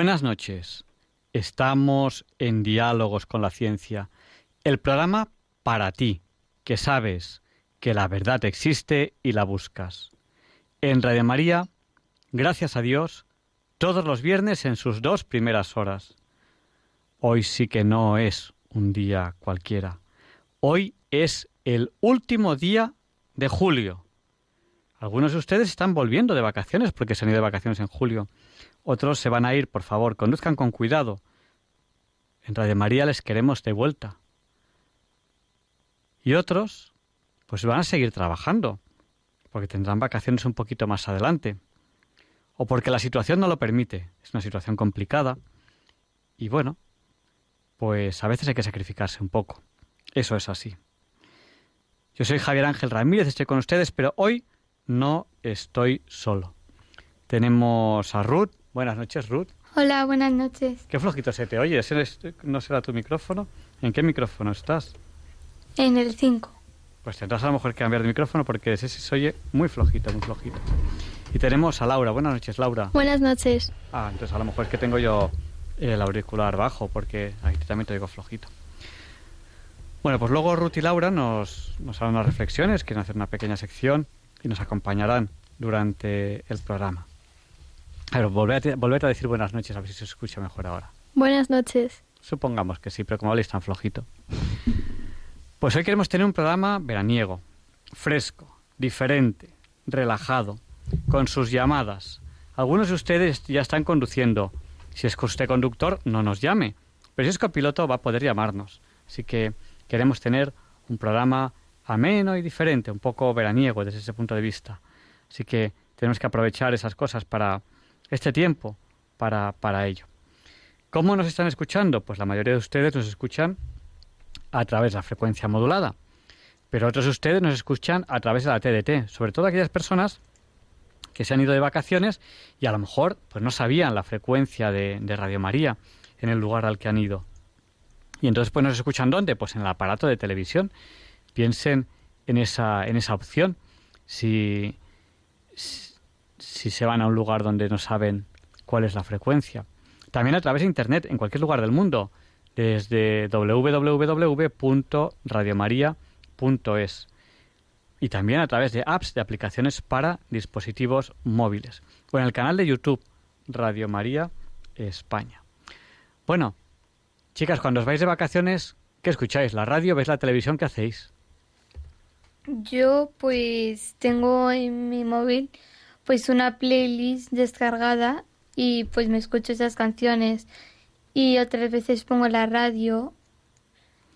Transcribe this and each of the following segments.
Buenas noches. Estamos en Diálogos con la Ciencia, el programa para ti, que sabes que la verdad existe y la buscas. En Radio María, gracias a Dios, todos los viernes en sus dos primeras horas. Hoy sí que no es un día cualquiera. Hoy es el último día de julio. Algunos de ustedes están volviendo de vacaciones porque se han ido de vacaciones en julio. Otros se van a ir, por favor, conduzcan con cuidado. En Radio María les queremos de vuelta. Y otros, pues van a seguir trabajando, porque tendrán vacaciones un poquito más adelante. O porque la situación no lo permite. Es una situación complicada. Y bueno, pues a veces hay que sacrificarse un poco. Eso es así. Yo soy Javier Ángel Ramírez, estoy con ustedes, pero hoy no estoy solo. Tenemos a Ruth Buenas noches, Ruth. Hola, buenas noches. Qué flojito se te oye. ¿No será tu micrófono? ¿En qué micrófono estás? En el 5. Pues tendrás a lo mejor que cambiar de micrófono porque ese se oye muy flojito, muy flojito. Y tenemos a Laura. Buenas noches, Laura. Buenas noches. Ah, entonces a lo mejor es que tengo yo el auricular bajo porque ahí también te digo flojito. Bueno, pues luego Ruth y Laura nos, nos harán unas reflexiones, quieren hacer una pequeña sección y nos acompañarán durante el programa. Pero volver a, decir buenas noches, a ver si se escucha mejor ahora. Buenas noches. Supongamos que sí, pero como habléis tan flojito. Pues hoy queremos tener un programa veraniego, fresco, diferente, relajado, con sus llamadas. Algunos de ustedes ya están conduciendo. Si es usted conductor, no nos llame. Pero si es copiloto, va a poder llamarnos. Así que queremos tener un programa ameno y diferente, un poco veraniego desde ese punto de vista. Así que tenemos que aprovechar esas cosas para este tiempo para, para ello. ¿Cómo nos están escuchando? Pues la mayoría de ustedes nos escuchan a través de la frecuencia modulada, pero otros de ustedes nos escuchan a través de la TDT, sobre todo aquellas personas que se han ido de vacaciones y a lo mejor pues no sabían la frecuencia de, de Radio María en el lugar al que han ido. Y entonces pues nos escuchan dónde? Pues en el aparato de televisión. Piensen en esa, en esa opción. Si, si se van a un lugar donde no saben cuál es la frecuencia. También a través de Internet, en cualquier lugar del mundo, desde www.radiomaria.es y también a través de apps, de aplicaciones para dispositivos móviles o en el canal de YouTube Radio María España. Bueno, chicas, cuando os vais de vacaciones, ¿qué escucháis? ¿La radio? ¿Veis la televisión? ¿Qué hacéis? Yo pues tengo en mi móvil pues una playlist descargada y pues me escucho esas canciones y otras veces pongo la radio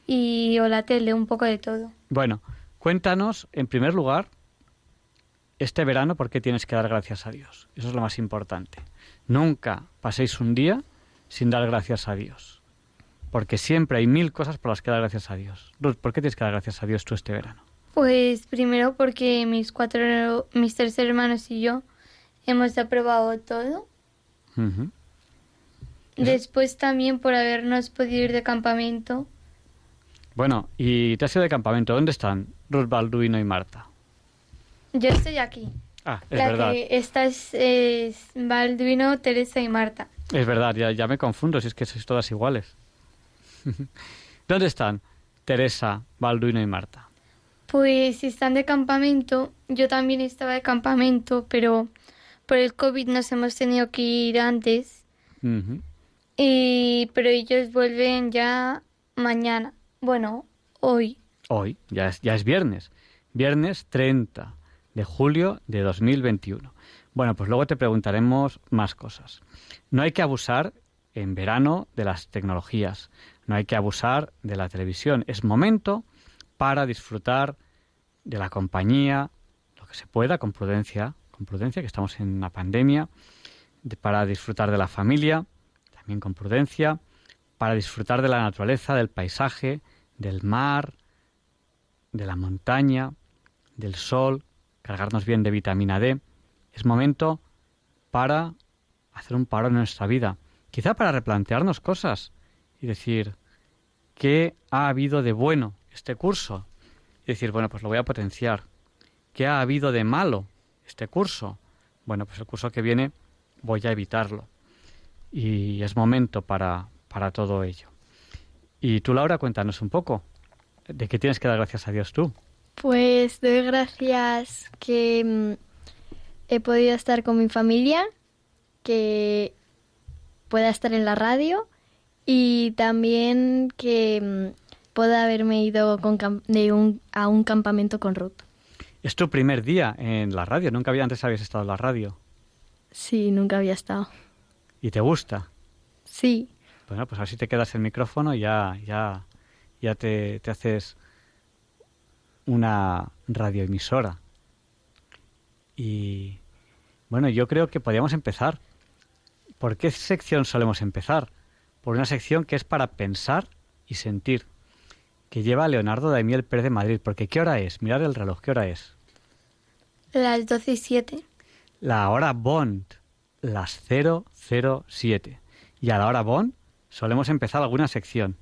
y o la tele, un poco de todo. Bueno, cuéntanos en primer lugar este verano por qué tienes que dar gracias a Dios. Eso es lo más importante. Nunca paséis un día sin dar gracias a Dios. Porque siempre hay mil cosas por las que dar gracias a Dios. Ruth, ¿por qué tienes que dar gracias a Dios tú este verano? Pues primero porque mis cuatro, mis tres hermanos y yo hemos aprobado todo. Después también por habernos podido ir de campamento. Bueno, ¿y te has ido de campamento? ¿Dónde están Ruth, Balduino y Marta? Yo estoy aquí. Ah, es verdad. Que esta es, Balduino, Teresa y Marta. Es verdad, ya, ya me confundo si es que sois todas iguales. ¿Dónde están Teresa, Balduino y Marta? Pues están de campamento. Yo también estaba de campamento, pero por el COVID nos hemos tenido que ir antes. y, pero ellos vuelven ya mañana. Bueno, hoy. Hoy, ya es, ya es viernes. Viernes 30 de julio de 2021. Bueno, pues luego te preguntaremos más cosas. No hay que abusar en verano de las tecnologías, no hay que abusar de la televisión. Es momento para disfrutar de la compañía, lo que se pueda, con prudencia, con prudencia, que estamos en una pandemia, para disfrutar de la familia, también con prudencia, para disfrutar de la naturaleza, del paisaje, del mar, de la montaña, del sol, cargarnos bien de vitamina D. Es momento para hacer un paro en nuestra vida, quizá para replantearnos cosas y decir, ¿qué ha habido de bueno este curso? Y decir, bueno, pues lo voy a potenciar. ¿Qué ha habido de malo este curso? Bueno, pues el curso que viene voy a evitarlo. Y es momento para, para todo ello. Y tú, Laura, cuéntanos un poco. ¿De qué tienes que dar gracias a Dios tú? Pues doy gracias que mm, he podido estar con mi familia, que pueda estar en la radio y también que pueda haberme ido de un, a un campamento con Ruth. Es tu primer día en la radio, nunca había antes habías estado en la radio. Sí, nunca había estado. ¿Y te gusta? Sí. Bueno, pues así te quedas el micrófono y ya, ya, ya te, te haces una radioemisora. Y bueno, yo creo que podríamos empezar. ¿Por qué sección solemos empezar? Por una sección que es para pensar y sentir, que lleva Leonardo Daimiel Pérez de Madrid. Porque ¿qué hora es? Mirar el reloj, ¿qué hora es? Las 12 y 7. La hora Bond, las 007. Y a la hora Bond solemos empezar alguna sección.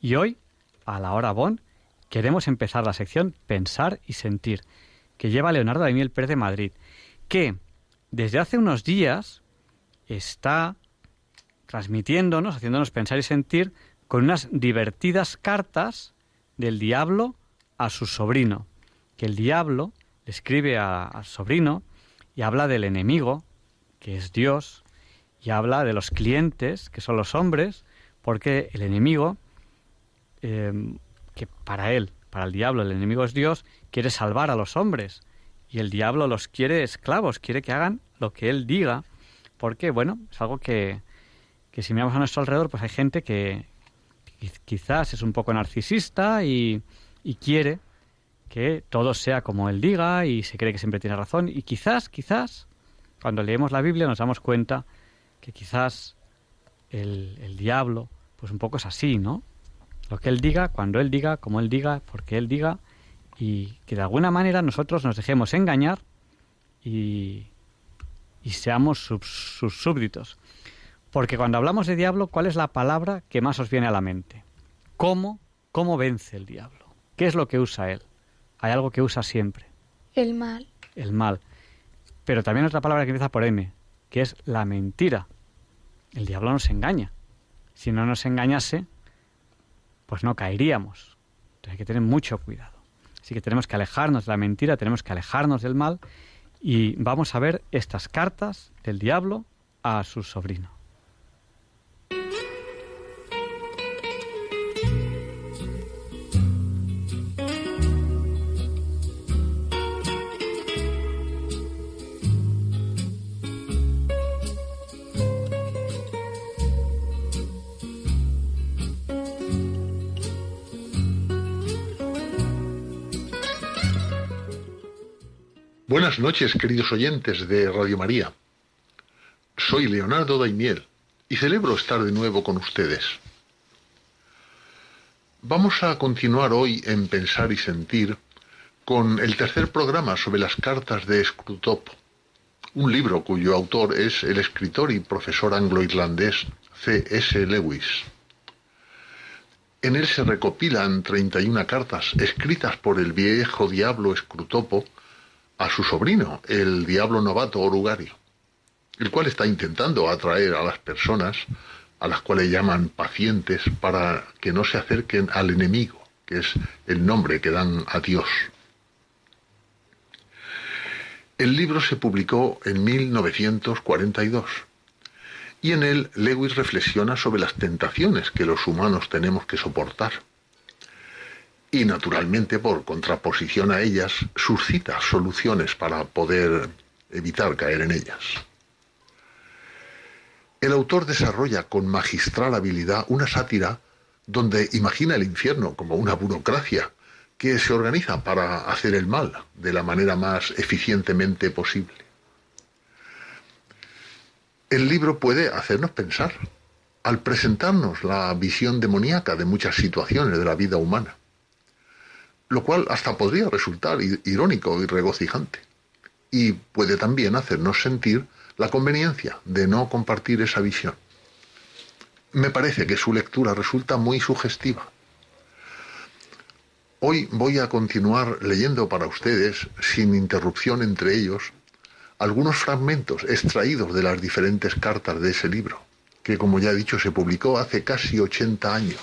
Y hoy, a la hora Bond, queremos empezar la sección Pensar y Sentir, que lleva Leonardo Daniel Pérez de Madrid, que desde hace unos días está transmitiéndonos, haciéndonos pensar y sentir con unas divertidas cartas del diablo a su sobrino, que el diablo le escribe al sobrino y habla del enemigo, que es Dios, y habla de los clientes, que son los hombres, porque el enemigo eh, que para él, para el diablo, el enemigo es Dios, quiere salvar a los hombres. Y el diablo los quiere esclavos, quiere que hagan lo que él diga, porque, bueno, es algo que, que si miramos a nuestro alrededor, pues hay gente que quizás es un poco narcisista y, quiere que todo sea como él diga y se cree que siempre tiene razón. Y quizás, quizás, cuando leemos la Biblia nos damos cuenta que quizás el, el diablo, pues un poco es así, ¿no? Lo que Él diga, cuando Él diga, como Él diga, porque Él diga, y que de alguna manera nosotros nos dejemos engañar y, y seamos sus, súbditos. Porque cuando hablamos de diablo, ¿cuál es la palabra que más os viene a la mente? ¿Cómo, cómo vence el diablo? ¿Qué es lo que usa él? Hay algo que usa siempre. El mal. El mal. Pero también otra palabra que empieza por M, que es la mentira. El diablo nos engaña. Si no nos engañase, pues no caeríamos. Entonces hay que tener mucho cuidado. Así que tenemos que alejarnos de la mentira, tenemos que alejarnos del mal y vamos a ver estas cartas del diablo a su sobrino. Buenas noches, queridos oyentes de Radio María. Soy Leonardo Daimiel y celebro estar de nuevo con ustedes. Vamos a continuar hoy en Pensar y Sentir con el tercer programa sobre las cartas de Scrutop, un libro cuyo autor es el escritor y profesor anglo-irlandés C.S. Lewis. En él se recopilan 31 cartas escritas por el viejo diablo Scrutopo a su sobrino, el diablo novato Orugario, el cual está intentando atraer a las personas a las cuales llaman pacientes para que no se acerquen al enemigo, que es el nombre que dan a Dios. El libro se publicó en 1942 y en él Lewis reflexiona sobre las tentaciones que los humanos tenemos que soportar y naturalmente por contraposición a ellas suscita soluciones para poder evitar caer en ellas. El autor desarrolla con magistral habilidad una sátira donde imagina el infierno como una burocracia que se organiza para hacer el mal de la manera más eficientemente posible. El libro puede hacernos pensar al presentarnos la visión demoníaca de muchas situaciones de la vida humana, lo cual hasta podría resultar irónico y regocijante, y puede también hacernos sentir la conveniencia de no compartir esa visión. Me parece que su lectura resulta muy sugestiva. Hoy voy a continuar leyendo para ustedes, sin interrupción entre ellos, algunos fragmentos extraídos de las diferentes cartas de ese libro, que como ya he dicho se publicó hace casi 80 años.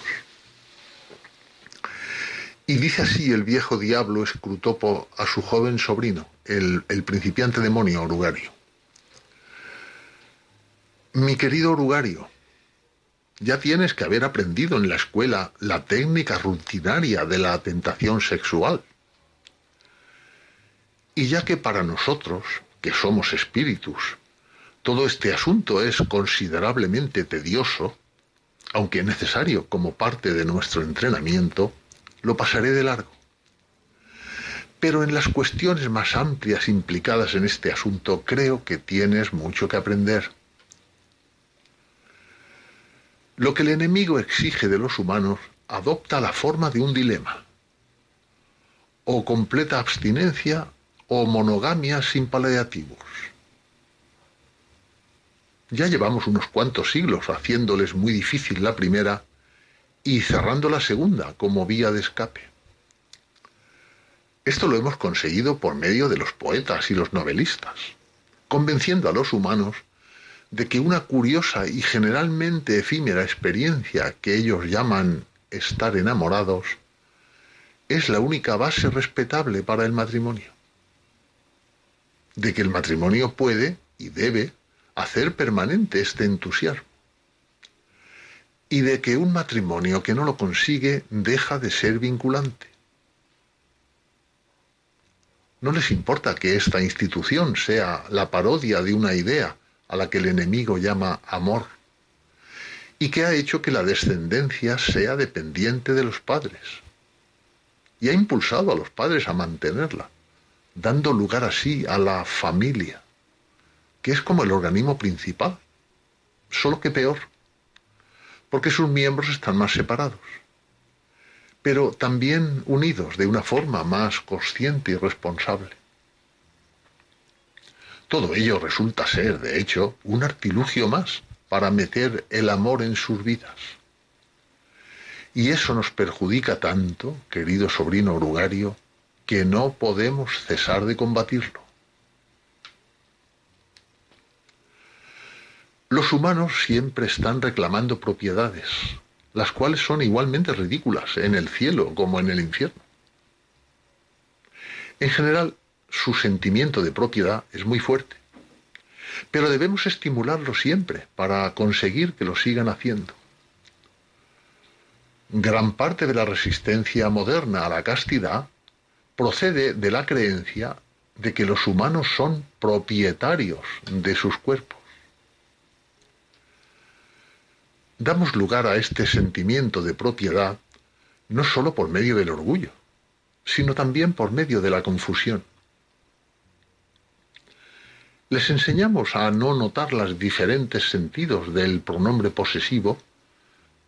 Y dice así el viejo diablo Escrutopo a su joven sobrino, el, el principiante demonio Orugario. Mi querido Orugario, ya tienes que haber aprendido en la escuela la técnica rutinaria de la tentación sexual. Y ya que para nosotros, que somos espíritus, todo este asunto es considerablemente tedioso, aunque necesario como parte de nuestro entrenamiento, lo pasaré de largo. Pero en las cuestiones más amplias implicadas en este asunto creo que tienes mucho que aprender. Lo que el enemigo exige de los humanos adopta la forma de un dilema. O completa abstinencia o monogamia sin paliativos. Ya llevamos unos cuantos siglos haciéndoles muy difícil la primera y cerrando la segunda como vía de escape. Esto lo hemos conseguido por medio de los poetas y los novelistas, convenciendo a los humanos de que una curiosa y generalmente efímera experiencia que ellos llaman estar enamorados es la única base respetable para el matrimonio de que el matrimonio puede y debe hacer permanente este entusiasmo y de que un matrimonio que no lo consigue deja de ser vinculante. No les importa que esta institución sea la parodia de una idea a la que el enemigo llama amor y que ha hecho que la descendencia sea dependiente de los padres y ha impulsado a los padres a mantenerla dando lugar así a la familia, que es como el organismo principal, solo que peor, porque sus miembros están más separados, pero también unidos de una forma más consciente y responsable. Todo ello resulta ser, de hecho, un artilugio más para meter el amor en sus vidas. Y eso nos perjudica tanto, querido sobrino orugario, que no podemos cesar de combatirlo. Los humanos siempre están reclamando propiedades, las cuales son igualmente ridículas en el cielo como en el infierno. En general, su sentimiento de propiedad es muy fuerte, pero debemos estimularlo siempre para conseguir que lo sigan haciendo. Gran parte de la resistencia moderna a la castidad procede de la creencia de que los humanos son propietarios de sus cuerpos. Damos lugar a este sentimiento de propiedad no sólo por medio del orgullo, sino también por medio de la confusión. Les enseñamos a no notar los diferentes sentidos del pronombre posesivo,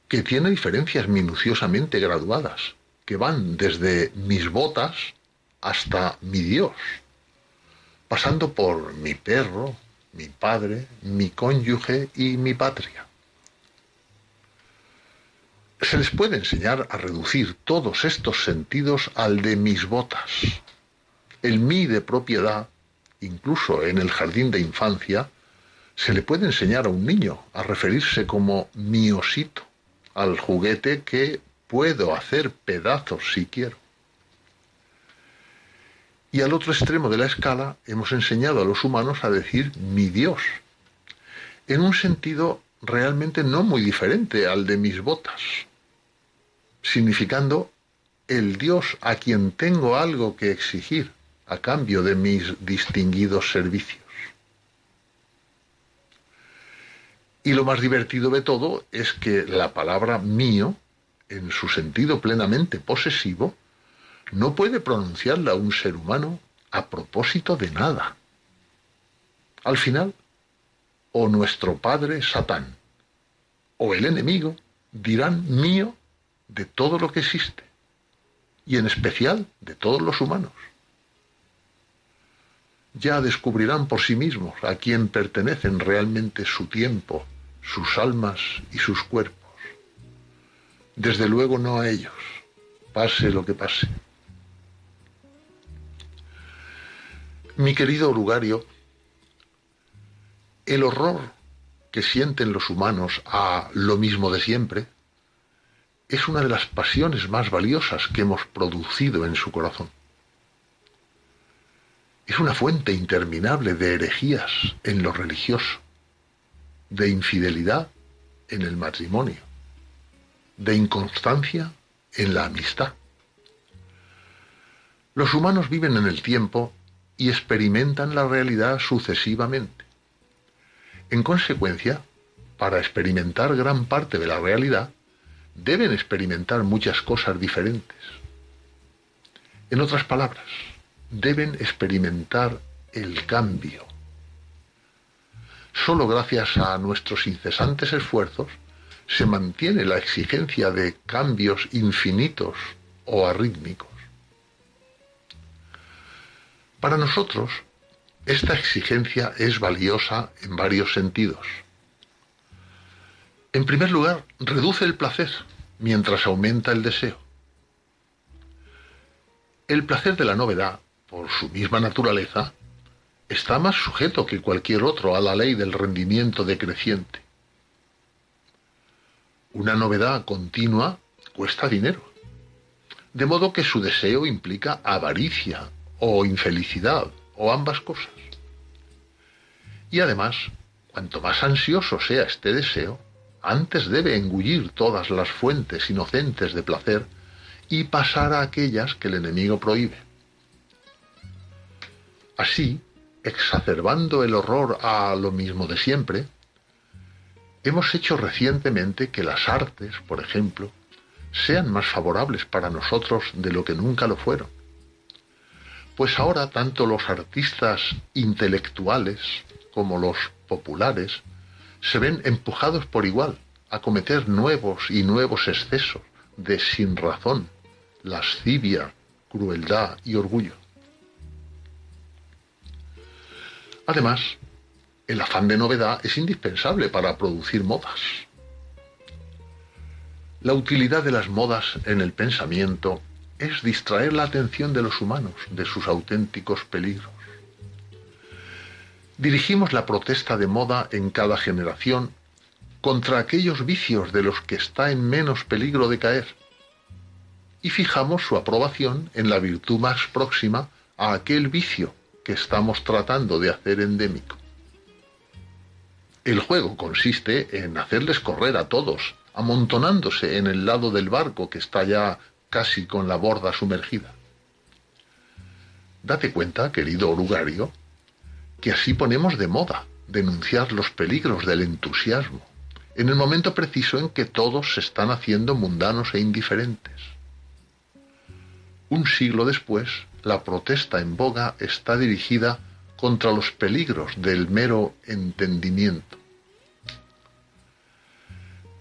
que tiene diferencias minuciosamente graduadas que van desde mis botas hasta mi Dios, pasando por mi perro, mi padre, mi cónyuge y mi patria. Se les puede enseñar a reducir todos estos sentidos al de mis botas. El mí de propiedad, incluso en el jardín de infancia, se le puede enseñar a un niño a referirse como mi osito al juguete que puedo hacer pedazos si quiero. Y al otro extremo de la escala hemos enseñado a los humanos a decir mi Dios, en un sentido realmente no muy diferente al de mis botas, significando el Dios a quien tengo algo que exigir a cambio de mis distinguidos servicios. Y lo más divertido de todo es que la palabra mío en su sentido plenamente posesivo, no puede pronunciarla un ser humano a propósito de nada. Al final, o nuestro padre Satán, o el enemigo, dirán mío de todo lo que existe, y en especial de todos los humanos. Ya descubrirán por sí mismos a quién pertenecen realmente su tiempo, sus almas y sus cuerpos. Desde luego no a ellos, pase lo que pase. Mi querido Lugario, el horror que sienten los humanos a lo mismo de siempre es una de las pasiones más valiosas que hemos producido en su corazón. Es una fuente interminable de herejías en lo religioso, de infidelidad en el matrimonio, de inconstancia en la amistad. Los humanos viven en el tiempo y experimentan la realidad sucesivamente. En consecuencia, para experimentar gran parte de la realidad, deben experimentar muchas cosas diferentes. En otras palabras, deben experimentar el cambio. Solo gracias a nuestros incesantes esfuerzos se mantiene la exigencia de cambios infinitos o arrítmicos. Para nosotros, esta exigencia es valiosa en varios sentidos. En primer lugar, reduce el placer mientras aumenta el deseo. El placer de la novedad, por su misma naturaleza, está más sujeto que cualquier otro a la ley del rendimiento decreciente. Una novedad continua cuesta dinero, de modo que su deseo implica avaricia o infelicidad o ambas cosas. Y además, cuanto más ansioso sea este deseo, antes debe engullir todas las fuentes inocentes de placer y pasar a aquellas que el enemigo prohíbe. Así, exacerbando el horror a lo mismo de siempre, hemos hecho recientemente que las artes, por ejemplo, sean más favorables para nosotros de lo que nunca lo fueron. Pues ahora tanto los artistas intelectuales como los populares se ven empujados por igual a cometer nuevos y nuevos excesos de sin razón, lascivia, crueldad y orgullo. Además, el afán de novedad es indispensable para producir modas. La utilidad de las modas en el pensamiento es distraer la atención de los humanos de sus auténticos peligros. Dirigimos la protesta de moda en cada generación contra aquellos vicios de los que está en menos peligro de caer y fijamos su aprobación en la virtud más próxima a aquel vicio que estamos tratando de hacer endémico. El juego consiste en hacerles correr a todos, amontonándose en el lado del barco que está ya casi con la borda sumergida. Date cuenta, querido orugario, que así ponemos de moda denunciar los peligros del entusiasmo, en el momento preciso en que todos se están haciendo mundanos e indiferentes. Un siglo después, la protesta en boga está dirigida contra los peligros del mero entendimiento.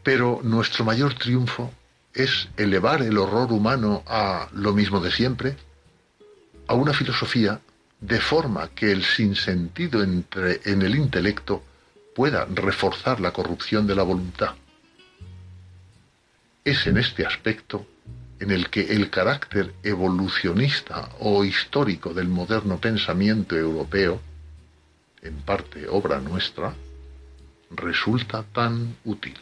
Pero nuestro mayor triunfo es elevar el horror humano a lo mismo de siempre, a una filosofía de forma que el sinsentido entre, en el intelecto pueda reforzar la corrupción de la voluntad. Es en este aspecto en el que el carácter evolucionista o histórico del moderno pensamiento europeo, en parte obra nuestra, resulta tan útil.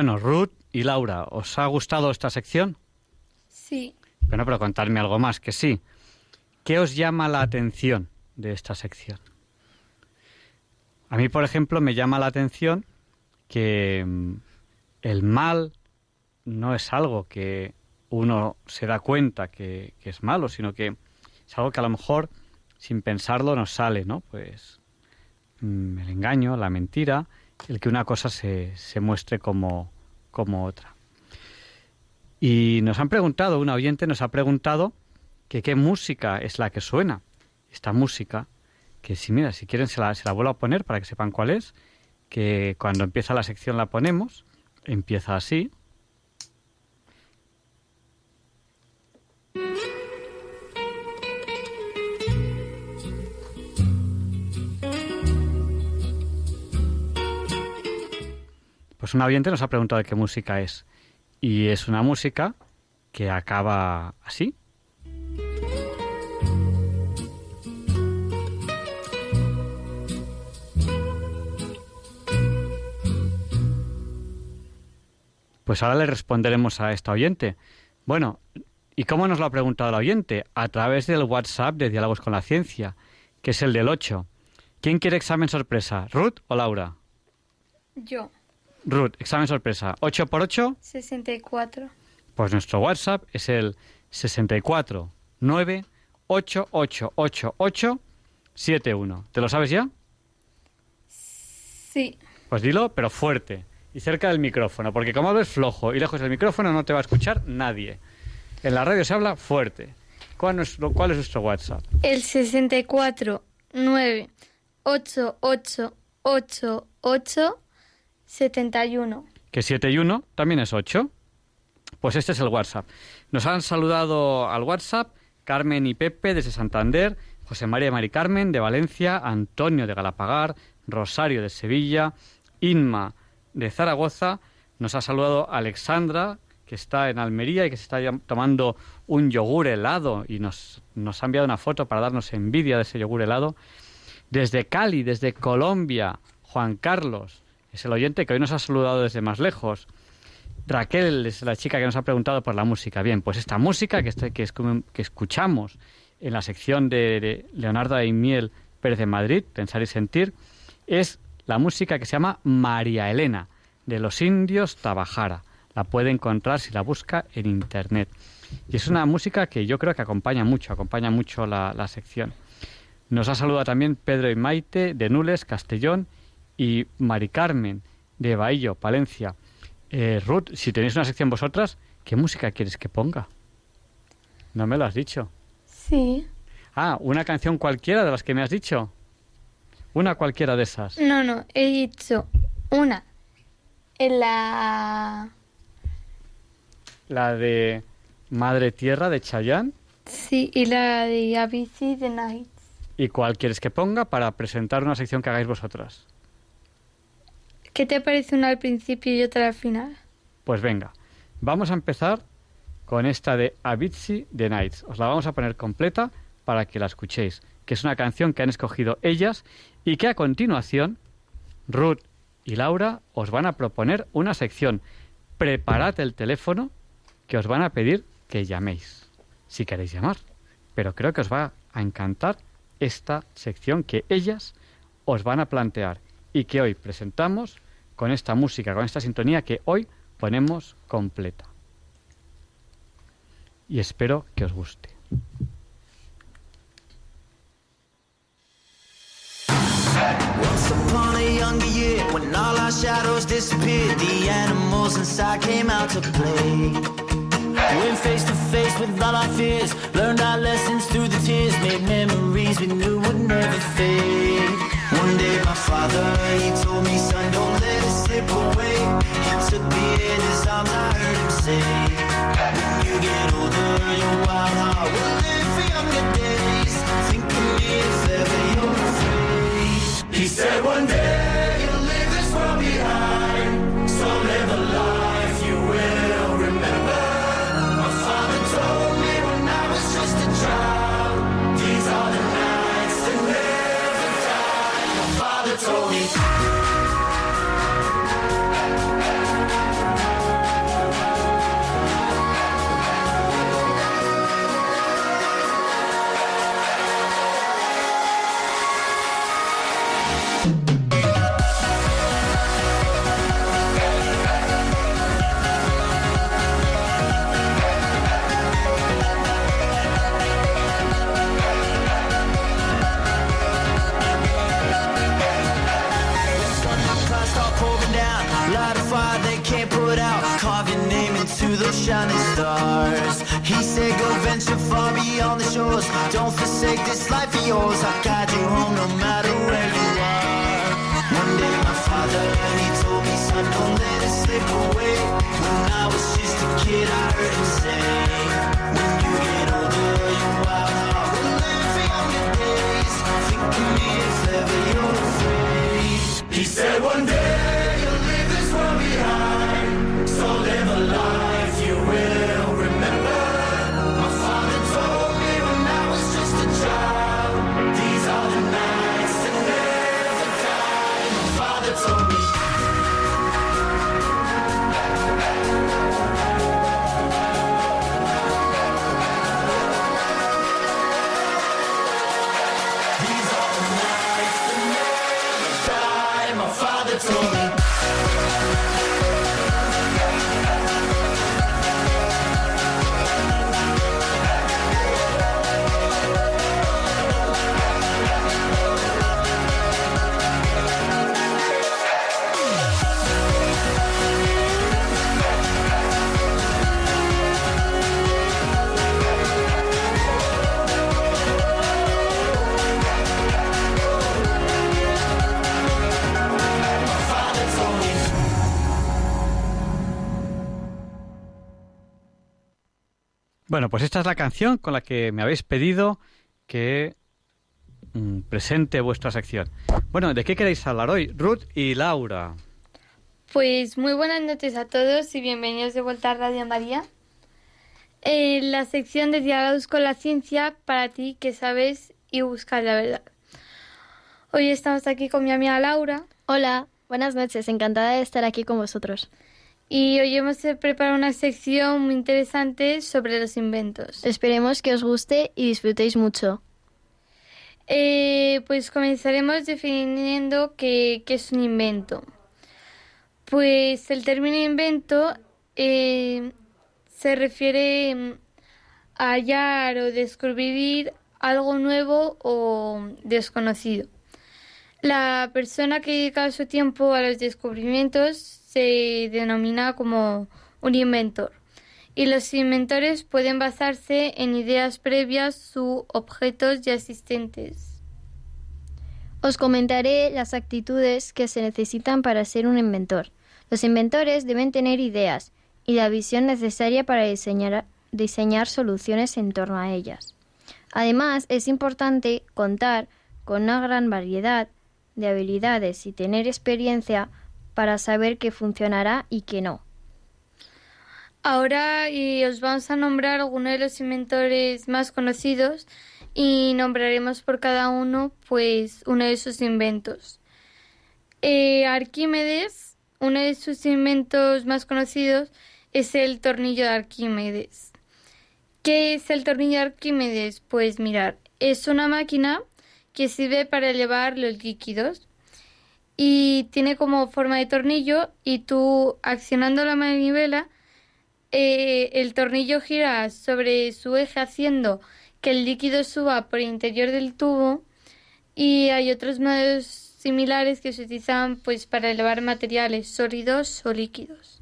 Bueno, Ruth y Laura, ¿os ha gustado esta sección? Sí. Bueno, pero contadme algo más, que sí. ¿Qué os llama la atención de esta sección? A mí, por ejemplo, me llama la atención que mm, el mal no es algo que uno se da cuenta que, que es malo, sino que es algo que a lo mejor sin pensarlo nos sale, ¿no? Pues mm, el engaño, la mentira, el que una cosa se, se muestre como, como otra. Y nos han preguntado, una oyente nos ha preguntado que qué música es la que suena. Esta música, que si mira, si quieren se la, se la vuelvo a poner para que sepan cuál es, que cuando empieza la sección la ponemos, empieza así. Pues un oyente nos ha preguntado qué música es. Y es una música que acaba así. Pues ahora le responderemos a esta oyente. Bueno, ¿y cómo nos lo ha preguntado la oyente? A través del WhatsApp de Diálogos con la Ciencia, que es el del 8. ¿Quién quiere examen sorpresa, Ruth o Laura? Yo. Ruth, examen sorpresa. ¿8 por 8? 64. Pues nuestro WhatsApp es el 64 9 8 8 8 8 7 1. ¿Te lo sabes ya? Sí. Pues dilo, pero fuerte y cerca del micrófono, porque como hablas flojo y lejos del micrófono no te va a escuchar nadie. En la radio se habla fuerte. ¿Cuál es, cuál es nuestro WhatsApp? El 64 9 8 8 8 8 71. Que 7 y 1 también es 8. Pues este es el WhatsApp. Nos han saludado al WhatsApp Carmen y Pepe desde Santander, José María y Mari Carmen de Valencia, Antonio de Galapagar, Rosario de Sevilla, Inma de Zaragoza. Nos ha saludado Alexandra, que está en Almería y que se está tomando un yogur helado y nos, nos ha enviado una foto para darnos envidia de ese yogur helado. Desde Cali, desde Colombia, Juan Carlos, es el oyente que hoy nos ha saludado desde más lejos. Raquel es la chica que nos ha preguntado por la música. Bien, pues esta música que, este- que, es- que escuchamos en la sección de, de Leonardo Aimiel Pérez de Madrid, Pensar y Sentir, es la música que se llama María Elena, de los indios Tabajara. La puede encontrar si la busca en internet. Y es una música que yo creo que acompaña mucho, acompaña mucho la, la sección. Nos ha saludado también Pedro y Maite de Nules, Castellón, y Mari Carmen de Bahillo, Palencia. Eh, Ruth, si tenéis una sección vosotras, ¿qué música quieres que ponga? No me lo has dicho. Sí. Ah, una canción cualquiera de las que me has dicho. Una cualquiera de esas. No, no, he dicho una. En la. La de Madre Tierra de Chayanne. Sí, y la de ABC The Night. ¿Y cuál quieres que ponga para presentar una sección que hagáis vosotras? ¿Qué te parece una al principio y otra al final? Pues venga, vamos a empezar con esta de Avicii The Nights. Os la vamos a poner completa para que la escuchéis, que es una canción que han escogido ellas y que a continuación Ruth y Laura os van a proponer una sección. Preparad el teléfono que os van a pedir que llaméis, si queréis llamar. Pero creo que os va a encantar esta sección que ellas os van a plantear y que hoy presentamos con esta música, con esta sintonía que hoy ponemos completa. Y espero que os guste. Once upon a younger year, when all our shadows disappeared, the animals inside came out to play. Went face to face with all our fears, learned our lessons through the tears, made memories we knew would never fade. Father, he told me, son, don't let it slip away. He took me in his arms, I heard him say, when you get older, your wild heart will live for younger days. Think of me if ever you're afraid. He said one day shores. Don't forsake this life of yours. I'll guide you home no matter where you are. One day, my father, he told me, Son, don't let it slip away. When I was just a kid, I heard him say, When you get older, Bueno, pues esta es la canción con la que me habéis pedido que mm, presente vuestra sección. Bueno, ¿de qué queréis hablar hoy? Ruth y Laura. Pues muy buenas noches a todos y bienvenidos de vuelta a Radio María. En la sección de Diálogos con la Ciencia para ti que sabes y buscas la verdad. Hoy estamos aquí con mi amiga Laura Hola, buenas noches, encantada de estar aquí con vosotros. Y hoy hemos preparado una sección muy interesante sobre los inventos. Esperemos que os guste y disfrutéis mucho. Eh, pues comenzaremos definiendo qué, qué es un invento. Pues el término invento eh, se refiere mm, a hallar o descubrir algo nuevo o desconocido. La persona que dedica su tiempo a los descubrimientos se denomina como un inventor. Y los inventores pueden basarse en ideas previas u objetos ya existentes. Os comentaré las actitudes que se necesitan para ser un inventor. Los inventores deben tener ideas y la visión necesaria para diseñar, diseñar soluciones en torno a ellas. Además, es importante contar con una gran variedad de habilidades y tener experiencia para saber qué funcionará y qué no. Ahora y os vamos a nombrar algunos de los inventores más conocidos y nombraremos por cada uno pues uno de sus inventos. Eh, Arquímedes, uno de sus inventos más conocidos es el tornillo de Arquímedes. ¿Qué es el tornillo de Arquímedes? Pues mirar, es una máquina que sirve para elevar los líquidos y tiene como forma de tornillo y tú accionando la manivela eh, el tornillo gira sobre su eje haciendo que el líquido suba por el interior del tubo y hay otros modelos similares que se utilizan pues para elevar materiales sólidos o líquidos.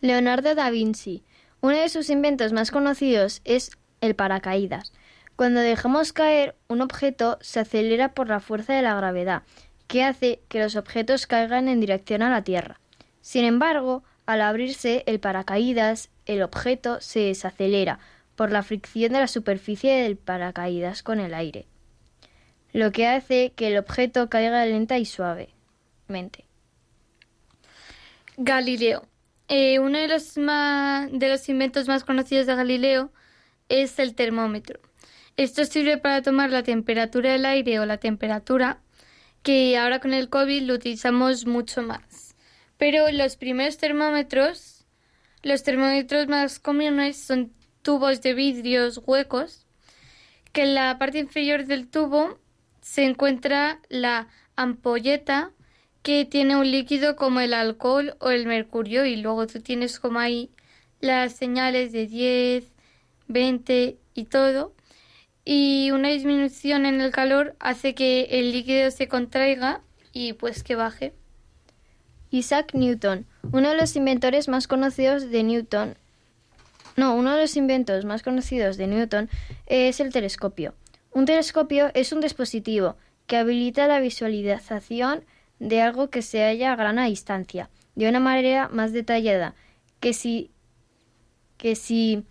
Leonardo da Vinci. Uno de sus inventos más conocidos es el paracaídas. Cuando dejamos caer un objeto se acelera por la fuerza de la gravedad, que hace que los objetos caigan en dirección a la Tierra. Sin embargo, al abrirse el paracaídas, el objeto se desacelera por la fricción de la superficie del paracaídas con el aire, lo que hace que el objeto caiga lenta y suavemente. Galileo. Eh, uno de los, de los inventos más conocidos de Galileo es el termómetro. Esto sirve para tomar la temperatura del aire o la temperatura, que ahora con el COVID lo utilizamos mucho más. Pero los primeros termómetros, los termómetros más comunes son tubos de vidrios huecos, que en la parte inferior del tubo se encuentra la ampolleta que tiene un líquido como el alcohol o el mercurio y luego tú tienes como ahí las señales de 10, 20 y todo. Y una disminución en el calor hace que el líquido se contraiga y pues que baje. Isaac Newton, uno de los inventores más conocidos de Newton, No, uno de los inventos más conocidos de Newton es el telescopio. Un telescopio es un dispositivo que habilita la visualización de algo que se halla a gran distancia, de una manera más detallada que si, que si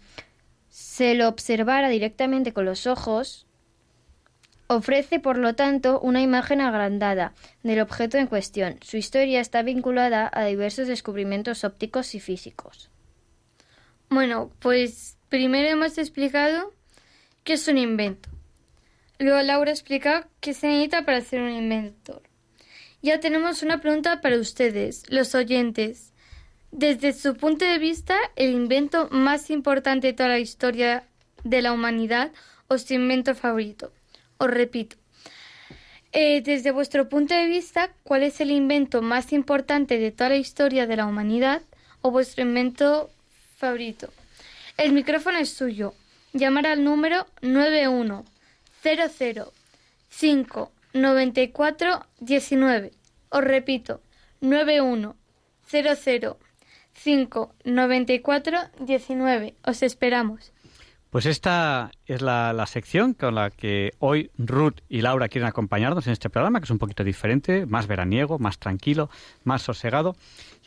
se lo observara directamente con los ojos, ofrece, por lo tanto, una imagen agrandada del objeto en cuestión. Su historia está vinculada a diversos descubrimientos ópticos y físicos. Bueno, pues primero hemos explicado qué es un invento. Luego Laura explica qué se necesita para ser un inventor. Ya tenemos una pregunta para ustedes, los oyentes. Desde su punto de vista, el invento más importante de toda la historia de la humanidad o su invento favorito. Os repito. Eh, desde vuestro punto de vista, ¿cuál es el invento más importante de toda la historia de la humanidad o vuestro invento favorito? El micrófono es suyo. Llamar al número 91 00 5 94 19. Os repito, 91 00 5 94 19. Os esperamos. Pues esta es la, la, sección con la que hoy Ruth y Laura quieren acompañarnos en este programa, que es un poquito diferente, más veraniego, más tranquilo, más sosegado.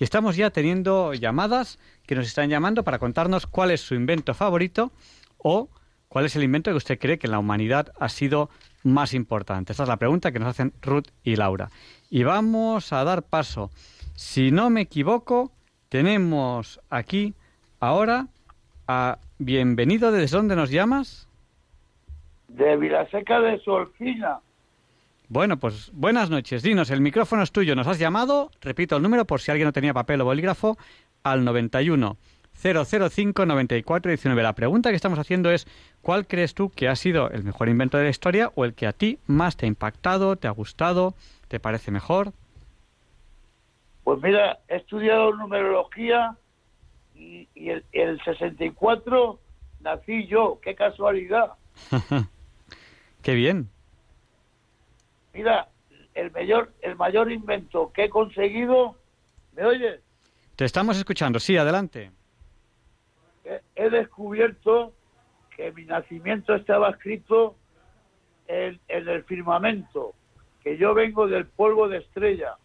Y estamos ya teniendo llamadas que nos están llamando para contarnos cuál es su invento favorito o ¿Cuál es el invento que usted cree que en la humanidad ha sido más importante? Esta es la pregunta que nos hacen Ruth y Laura. Y vamos a dar paso. Si no me equivoco, tenemos aquí ahora a Bienvenido. ¿Desde dónde nos llamas? De Vilaseca de Solfina. Bueno, pues buenas noches. Dinos, el micrófono es tuyo. Nos has llamado, repito el número por si alguien no tenía papel o bolígrafo, al 91 005 94 19. La pregunta que estamos haciendo es ¿cuál crees tú que ha sido el mejor invento de la historia o el que a ti más te ha impactado, te ha gustado, te parece mejor? Pues mira, he estudiado numerología y, y el, el 64 nací yo, qué casualidad. qué bien. Mira, el mayor, el mayor invento que he conseguido, ¿me oyes? Te estamos escuchando, sí, adelante he descubierto que mi nacimiento estaba escrito en, en, el firmamento, que yo vengo del polvo de estrella.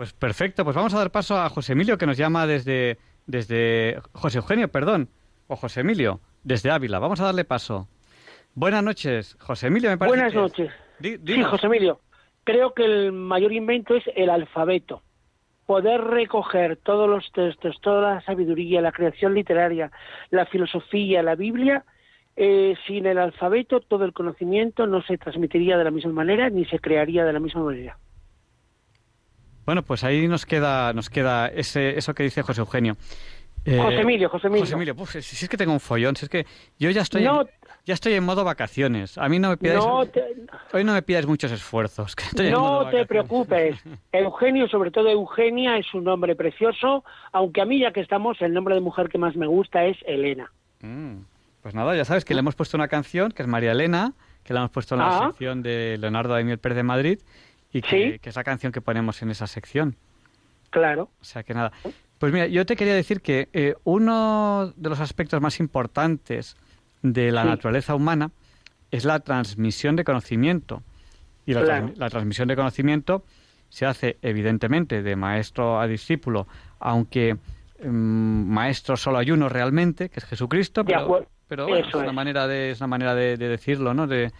Pues perfecto, pues vamos a dar paso a José Emilio que nos llama desde, desde José Eugenio, perdón, o José Emilio, desde Ávila. Vamos a darle paso. Buenas noches, José Emilio, me parece. Buenas noches. sí, José Emilio. Creo que el mayor invento es el alfabeto poder recoger todos los textos, toda la sabiduría, la creación literaria, la filosofía, la Biblia, eh, sin el alfabeto todo el conocimiento no se transmitiría de la misma manera ni se crearía de la misma manera. Bueno, pues ahí nos queda, nos queda ese, eso que dice José Eugenio. Eh, José Emilio, José Emilio. José Emilio, si, si, es que tengo un follón, si es que yo ya estoy, en, ya estoy en modo vacaciones. A mí no me pidáis, no te, hoy no me pidáis muchos esfuerzos. Que no te preocupes. Eugenio, sobre todo Eugenia, es un nombre precioso, aunque a mí ya que estamos, el nombre de mujer que más me gusta es Elena. Mm, pues nada, ya sabes que le hemos puesto una canción, que es María Elena, que la hemos puesto en la Ah. sección de Leonardo Daimiel Pérez de Madrid, y que, Sí. que es la canción que ponemos en esa sección. Claro. O sea que nada. Pues mira, yo te quería decir que eh, uno de los aspectos más importantes de la Sí. naturaleza humana es la transmisión de conocimiento. Y la, Claro. trans- la transmisión de conocimiento se hace evidentemente de maestro a discípulo, aunque mm, maestro solo hay uno realmente, que es Jesucristo, pero, pero bueno, es una es. manera de, es una manera de, de decirlo, ¿no? De,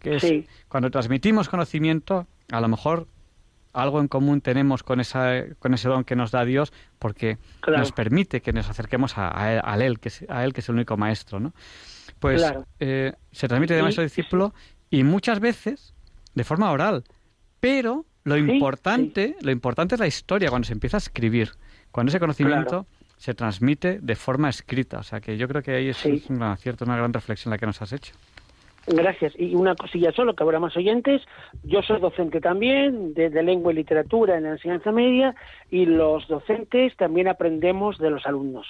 que es, Sí. cuando transmitimos conocimiento, a lo mejor algo en común tenemos con, esa, con ese don que nos da Dios, porque Claro. nos permite que nos acerquemos a, a él, que es, a él, que es el único maestro, ¿no? Pues Claro. eh, se transmite de maestro a discípulo y muchas veces de forma oral, pero lo Sí, importante, lo importante es la historia cuando se empieza a escribir, cuando ese conocimiento se transmite de forma escrita, o sea que yo creo que ahí es, Sí. es un gran acierto, una gran reflexión la que nos has hecho. Gracias. Y una cosilla solo, que habrá más oyentes. Yo soy docente también de, de lengua y literatura en la enseñanza media y los docentes también aprendemos de los alumnos.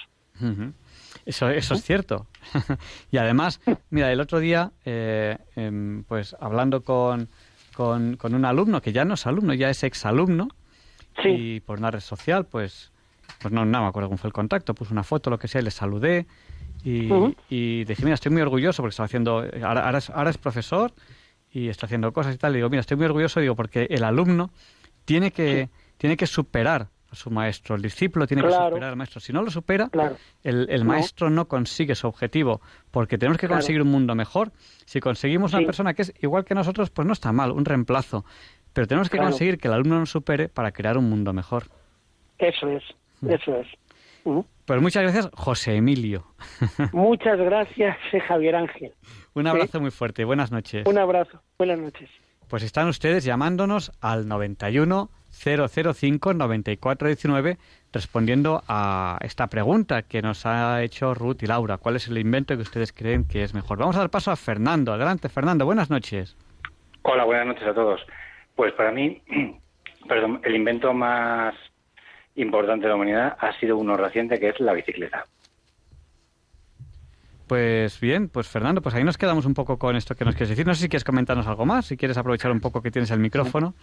Eso, eso es cierto. y además, mira, el otro día, eh, em, pues hablando con, con, con un alumno, que ya no es alumno, ya es exalumno, Sí. y por una red social, pues pues no, no me acuerdo cómo fue el contacto, puse una foto, lo que sea, le saludé y, y dije, mira, estoy muy orgulloso porque estaba haciendo, ahora, ahora, es, ahora es profesor y está haciendo cosas y tal. Y digo, mira, estoy muy orgulloso, digo, porque el alumno tiene que, tiene que superar a su maestro, el discípulo tiene que superar al maestro. Si no lo supera, el, el maestro no consigue su objetivo, porque tenemos que conseguir un mundo mejor. Si conseguimos una persona que es igual que nosotros, pues no está mal, un reemplazo. Pero tenemos que conseguir que el alumno nos supere para crear un mundo mejor. Eso es, mm. eso es. Pues muchas gracias, José Emilio. Muchas gracias, eh, Javier Ángel. Un abrazo muy fuerte. Buenas noches. Un abrazo. Buenas noches. Pues están ustedes llamándonos al 91 005 9419 respondiendo a esta pregunta que nos ha hecho Ruth y Laura. ¿Cuál es el invento que ustedes creen que es mejor? Vamos a dar paso a Fernando. Adelante, Fernando. Buenas noches. Hola, buenas noches a todos. Pues para mí, perdón, el invento más importante de la humanidad ha sido uno reciente que es la bicicleta. Pues bien, pues Fernando, pues ahí nos quedamos un poco con esto que nos quieres decir. No sé si quieres comentarnos algo más, si quieres aprovechar un poco que tienes el micrófono.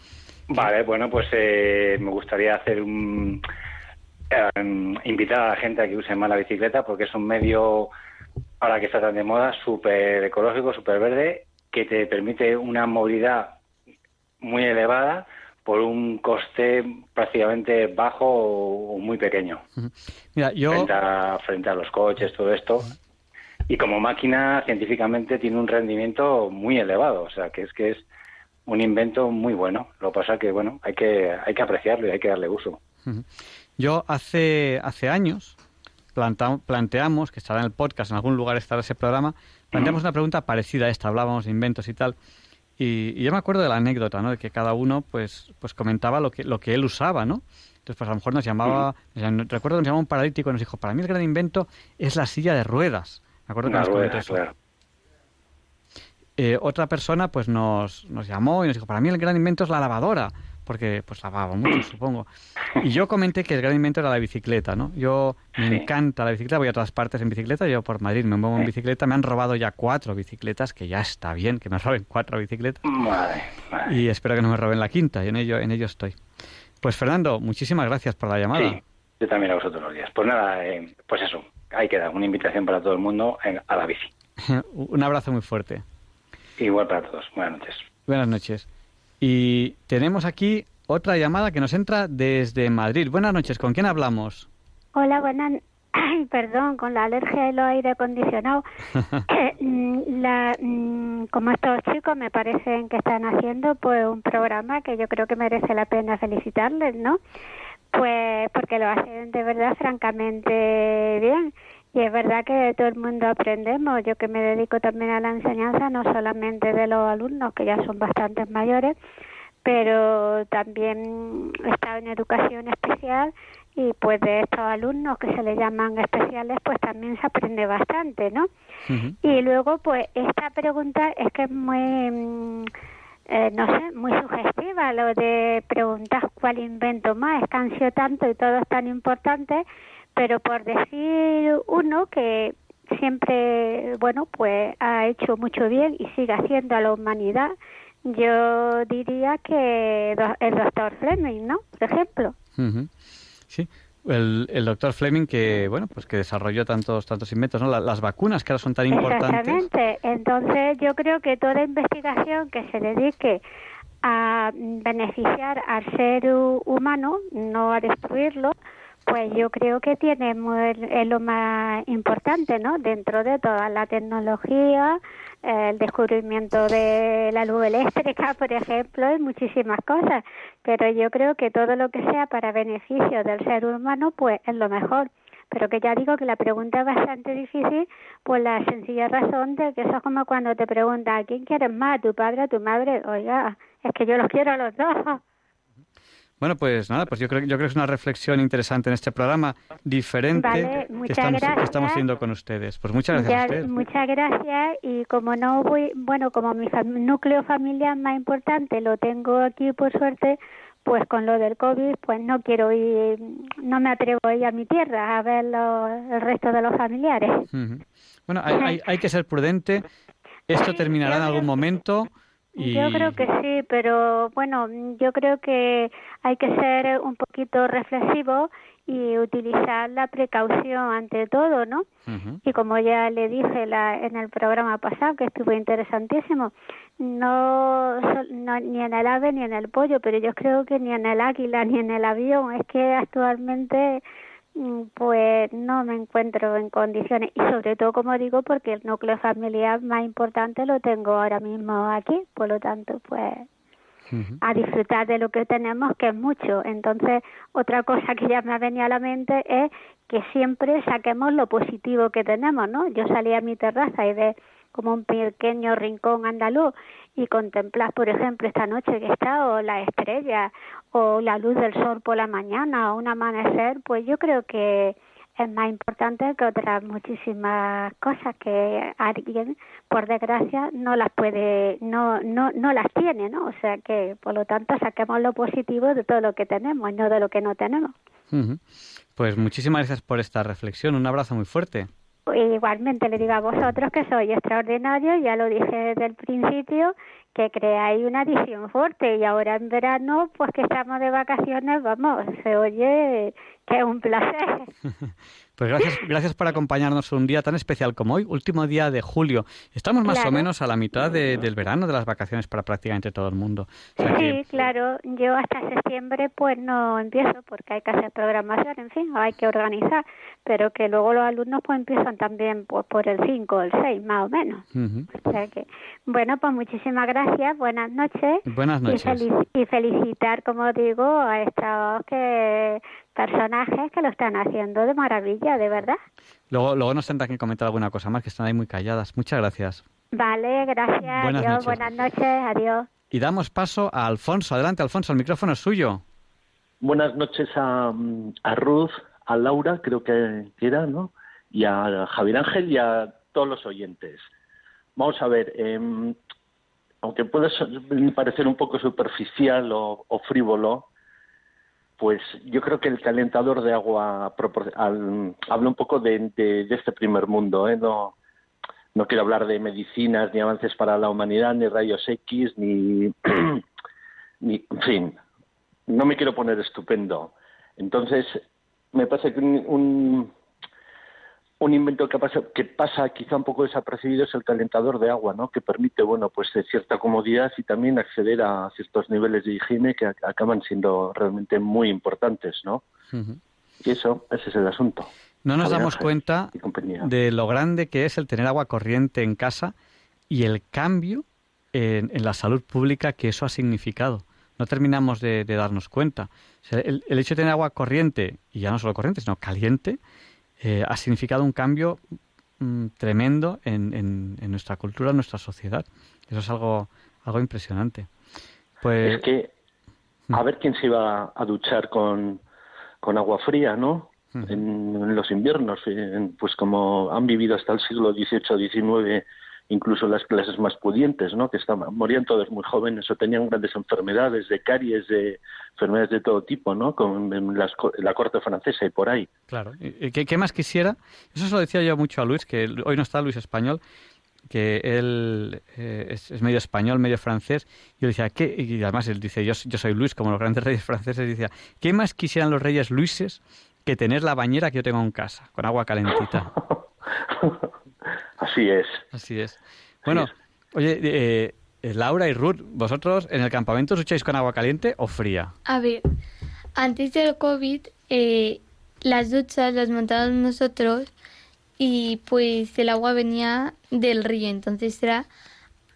Vale, bueno, pues eh, me gustaría hacer un... Em, invitar a la gente a que use más la bicicleta porque es un medio, ahora que está tan de moda, súper ecológico, súper verde, que te permite una movilidad muy elevada por un coste prácticamente bajo o muy pequeño. Mira, yo... frente, a, los coches, todo esto. Y como máquina, científicamente, tiene un rendimiento muy elevado. O sea, que es que es un invento muy bueno. Lo que pasa que, bueno, hay que, hay que apreciarlo y hay que darle uso. Yo hace, hace años planteamos, que estará en el podcast, en algún lugar estará ese programa, planteamos una pregunta parecida a esta, hablábamos de inventos y tal, y, yo me acuerdo de la anécdota, ¿no? De que cada uno, pues, pues comentaba lo que, lo que él usaba, ¿no? Entonces, pues a lo mejor nos llamaba, recuerdo que nos llamaba un paralítico y nos dijo, para mí el gran invento es la silla de ruedas. Me acuerdo que nos comentó eso. Eh, otra persona, pues nos, nos llamó y nos dijo, para mí el gran invento es la lavadora porque pues lavaba mucho, supongo. Y yo comenté que el gran invento era la bicicleta, ¿no? Yo me encanta la bicicleta, voy a todas partes en bicicleta, yo por Madrid me muevo en bicicleta, me han robado ya cuatro bicicletas, que ya está bien que me roben cuatro bicicletas. Y espero que no me roben la quinta, y en ello, en ello estoy. Pues Fernando, muchísimas gracias por la llamada. Sí, yo también a vosotros los días. Pues nada, eh, pues eso, ahí queda, una invitación para todo el mundo a la bici. Un abrazo muy fuerte. Igual para todos. Buenas noches. Buenas noches. Y tenemos aquí otra llamada que nos entra desde Madrid. Buenas noches, ¿con quién hablamos? Hola, buenas. Ay, perdón, con la alergia del aire acondicionado. Eh, mm, la, mm, como estos chicos me parecen que están haciendo pues un programa que yo creo que merece la pena felicitarles, ¿no? Pues porque lo hacen de verdad francamente bien. Y es verdad que todo el mundo aprendemos. Yo que me dedico también a la enseñanza, no solamente de los alumnos, que ya son bastantes mayores, pero también he estado en educación especial y pues de estos alumnos que se les llaman especiales, pues también se aprende bastante, ¿no? Y luego, pues esta pregunta es que es muy... Mm, eh, no sé, muy sugestiva lo de preguntar cuál invento más, es que han sido tanto y todo es tan importante pero por decir uno que siempre, bueno, pues ha hecho mucho bien y sigue haciendo a la humanidad, yo diría que el doctor Fleming, ¿no? Por ejemplo. Sí. El, el, doctor Fleming que bueno pues que desarrolló tantos tantos inventos no las vacunas que ahora son tan importantes exactamente entonces yo creo que toda investigación que se dedique a beneficiar al ser humano no a destruirlo pues yo creo que tiene es lo más importante, ¿no? Dentro de toda la tecnología, el descubrimiento de la luz eléctrica, por ejemplo, y muchísimas cosas. Pero yo creo que todo lo que sea para beneficio del ser humano, pues es lo mejor. Pero que ya digo que la pregunta es bastante difícil por la sencilla razón de que eso es como cuando te preguntan, ¿a quién quieres más, tu padre o tu madre? Oiga, es que yo los quiero a los dos. Bueno, pues nada, pues yo creo, yo creo que es una reflexión interesante en este programa diferente que, estamos, que, estamos, haciendo con ustedes. Pues muchas gracias a ustedes. Muchas gracias y como no voy, bueno, como mi núcleo familiar más importante lo tengo aquí por suerte, pues con lo del COVID, pues no quiero ir, no me atrevo a ir a mi tierra a ver el resto de los familiares. Bueno, hay, hay, hay que ser prudente. Esto terminará en algún momento. Yo creo que sí, pero bueno, yo creo que hay que ser un poquito reflexivo y utilizar la precaución ante todo, ¿no? Y como ya le dije la, en el programa pasado, que estuvo interesantísimo, no, no, ni en el ave ni en el pollo, pero yo creo que ni en el águila ni en el avión, es que actualmente pues no me encuentro en condiciones y sobre todo como digo porque el núcleo familiar más importante lo tengo ahora mismo aquí, por lo tanto pues a disfrutar de lo que tenemos, que es mucho. Entonces, otra cosa que ya me ha venido a la mente es que siempre saquemos lo positivo que tenemos, ¿no? Yo salí a mi terraza y ve como un pequeño rincón andaluz y contemplar, por ejemplo, esta noche que está, o la estrella, o la luz del sol por la mañana, o un amanecer, pues yo creo que es más importante que otras muchísimas cosas que alguien, por desgracia, no las puede, no, no, no las tiene, ¿no? O sea que, por lo tanto, saquemos lo positivo de todo lo que tenemos, no de lo que no tenemos. Pues muchísimas gracias por esta reflexión. Un abrazo muy fuerte. Igualmente le digo a vosotros que soy extraordinario, ya lo dije desde el principio, que creáis una edición fuerte y ahora en verano, pues que estamos de vacaciones, vamos, se oye que un placer. Pues gracias, gracias por acompañarnos un día tan especial como hoy, último día de julio. Estamos más o menos a la mitad del verano, de las vacaciones para prácticamente todo el mundo. sí, claro. Yo hasta septiembre pues no empiezo porque hay que hacer programación, en fin, hay que organizar, pero que luego los alumnos pues empiezan también pues, por el 5 o el 6 más o menos. O sea que, bueno, pues muchísimas gracias, buenas noches. Buenas noches. Y, y felicitar, como digo, a estos que personajes que lo están haciendo de maravilla, de verdad. Luego, luego nos tendrá que comentar alguna cosa más, que están ahí muy calladas. Muchas gracias. Vale, gracias. Buenas adiós, noches. buenas noches, adiós. Y damos paso a Alfonso. Adelante, Alfonso, el micrófono es suyo. Buenas noches a, a Ruth, a Laura, creo que era, ¿no? Y a Javier Ángel y a todos los oyentes. Vamos a ver, eh, aunque puede parecer un poco superficial o, o frívolo, pues yo creo que el calentador de agua al, habla un poco de, este primer mundo. ¿eh? No, no quiero hablar de medicinas, ni avances para la humanidad, ni rayos X, ni, ni. En fin, no me quiero poner estupendo. Entonces, me parece que un, un, un invento que pasa, que pasa quizá un poco desapercibido es el calentador de agua, ¿no? Que permite, bueno, pues cierta comodidad y también acceder a ciertos niveles de higiene que acaban siendo realmente muy importantes, ¿no? Uh -huh. Y eso, ese es el asunto. No nos damos cuenta de lo grande que es el tener agua corriente en casa y el cambio en, en la salud pública que eso ha significado. No terminamos de, de darnos cuenta. O sea, el, el hecho de tener agua corriente, y ya no solo corriente, sino caliente, eh, ha significado un cambio mm, tremendo en, en, en, nuestra cultura, en nuestra sociedad. Eso es algo, algo impresionante. Pues... Es que a ver quién se iba a duchar con, con agua fría, ¿no? En, en, los inviernos, en, pues como han vivido hasta el siglo XVIII, XIX, incluso las clases más pudientes, ¿no? Que estaban, morían todos muy jóvenes o tenían grandes enfermedades, de caries, de enfermedades de todo tipo, ¿no? Con en las, la corte francesa y por ahí. Claro. ¿Qué, ¿Qué, más quisiera? Eso se lo decía yo mucho a Luis, que hoy no está Luis español, que él eh, es, es, medio español, medio francés. Y yo decía, ¿qué? Y además él dice, yo, yo soy Luis, como los grandes reyes franceses, y decía, ¿qué más quisieran los reyes Luises que tener la bañera que yo tengo en casa, con agua calentita? Así es. Así es. Bueno, Así es. oye, eh, Laura y Ruth, ¿vosotros en el campamento os echáis con agua caliente o fría? A ver, antes del COVID, eh, las duchas las montábamos nosotros y pues el agua venía del río, entonces era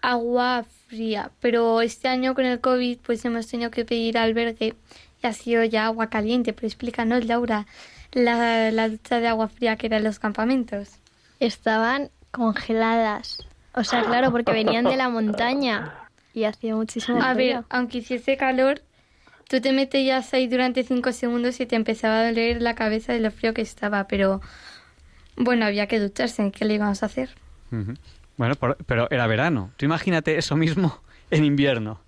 agua fría. Pero este año con el COVID, pues hemos tenido que pedir albergue y ha sido ya agua caliente. Pero explícanos, Laura, la, la ducha de agua fría que era en los campamentos. Estaban congeladas. O sea, claro, porque venían de la montaña y hacía muchísimo A frío. ver, aunque hiciese calor, tú te metías ahí durante cinco segundos y te empezaba a doler la cabeza de lo frío que estaba, pero bueno, había que ducharse, ¿qué le íbamos a hacer? Uh -huh. Bueno, por, pero era verano. Tú imagínate eso mismo en invierno.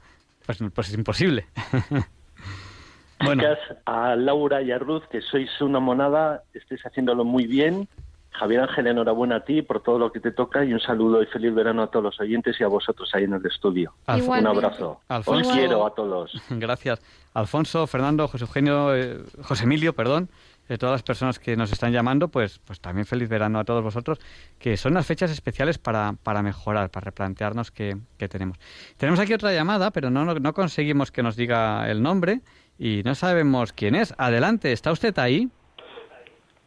Pues, pues es imposible. bueno. A Laura y a Ruth, que sois una monada, estáis haciéndolo muy bien. Javier Ángel, enhorabuena a ti por todo lo que te toca y un saludo y feliz verano a todos los oyentes y a vosotros ahí en el estudio. Alf un abrazo. Alfonso, Os quiero a todos. Gracias. Alfonso, Fernando, José Eugenio, eh, José Emilio, perdón, de todas las personas que nos están llamando, pues, pues también feliz verano a todos vosotros, que son las fechas especiales para, para mejorar, para replantearnos qué, qué tenemos. Tenemos aquí otra llamada, pero no, no, no conseguimos que nos diga el nombre y no sabemos quién es. Adelante, ¿está usted ahí?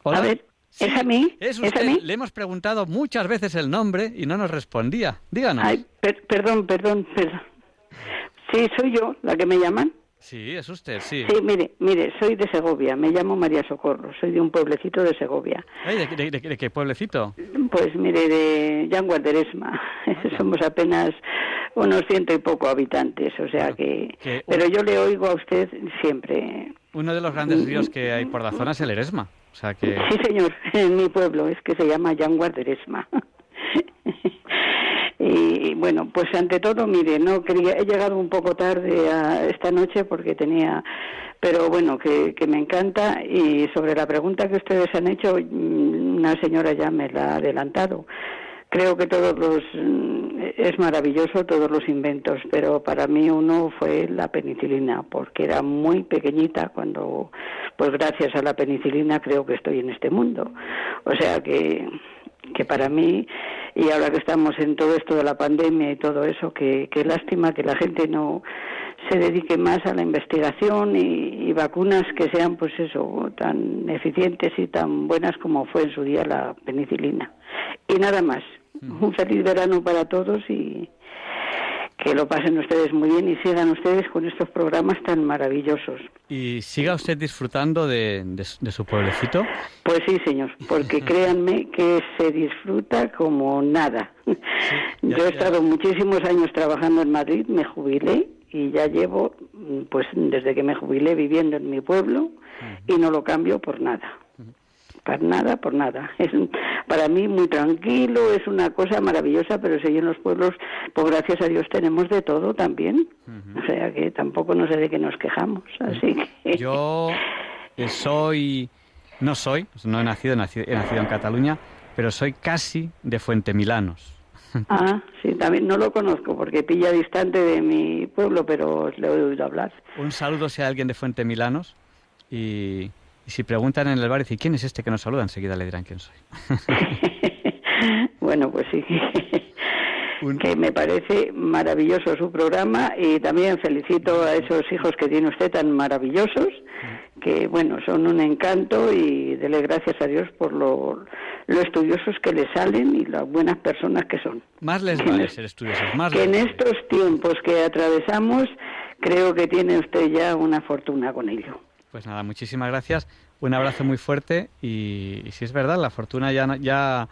A ver, ¿es a mí? Es ¿Es usted. a mí? Le hemos preguntado muchas veces el nombre y no nos respondía. Díganos. Ay, per- perdón, perdón, perdón. Sí, soy yo, la que me llaman. Sí, es usted, sí. Sí, mire, mire, soy de Segovia, me llamo María Socorro, soy de un pueblecito de Segovia. Ay, ¿de, de- de- de qué pueblecito? Pues mire, de Yanguas de Eresma, somos apenas unos ciento y poco habitantes, o sea que... que- Pero yo le oigo a usted siempre. Uno de los grandes ríos que hay por la zona es el Eresma. Sí, señor, en mi pueblo, es que se llama Yanguas de Eresma. Y bueno, pues ante todo, mire, no quería, he llegado un poco tarde a esta noche porque tenía, pero bueno, que, que me encanta y sobre la pregunta que ustedes han hecho, mm, una señora ya me la ha adelantado. Creo que todos los, mm, es maravilloso todos los inventos, pero para mí uno fue la penicilina, porque era muy pequeñita cuando, pues gracias a la penicilina creo que estoy en este mundo. O sea que, que para mí, y ahora que estamos en todo esto de la pandemia y todo eso, que, que lástima que la gente no se dedique más a la investigación y, y vacunas que sean, pues eso, tan eficientes y tan buenas como fue en su día la penicilina. Y nada más. Un feliz verano para todos y que lo pasen ustedes muy bien y sigan ustedes con estos programas tan maravillosos. ¿Y siga usted disfrutando de, de su pueblecito? Pues sí, señor, porque créanme que se disfruta como nada. Yo he estado muchísimos años trabajando en Madrid, me jubilé y ya llevo, mm, pues desde que me jubilé viviendo en mi pueblo y no lo cambio por nada. Para nada, por nada. Es para mí muy tranquilo, es una cosa maravillosa, pero si en los pueblos, pues gracias a Dios tenemos de todo también. O sea que tampoco no sé de qué nos quejamos. Así que. Yo eh, soy, no soy, no he nacido, he nacido, he nacido en Cataluña, pero soy casi de Fuentemilanos. Ah, sí, también no lo conozco porque pilla distante de mi pueblo, pero le he oído hablar. Un saludo si hay alguien de Fuentemilanos y, y si preguntan en el bar, dicen, ¿quién es este que nos saluda? Enseguida le dirán quién soy. Bueno, pues sí. Que me parece maravilloso su programa y también felicito a esos hijos que tiene usted tan maravillosos, que bueno, son un encanto y dele gracias a Dios por lo, lo estudiosos que le salen y las buenas personas que son. Más les vale ser estudiosos, más que les en estos tiempos que atravesamos, creo que tiene usted ya una fortuna con ello. Pues nada, muchísimas gracias. Un abrazo muy fuerte y, y si es verdad, la fortuna ya no, ya,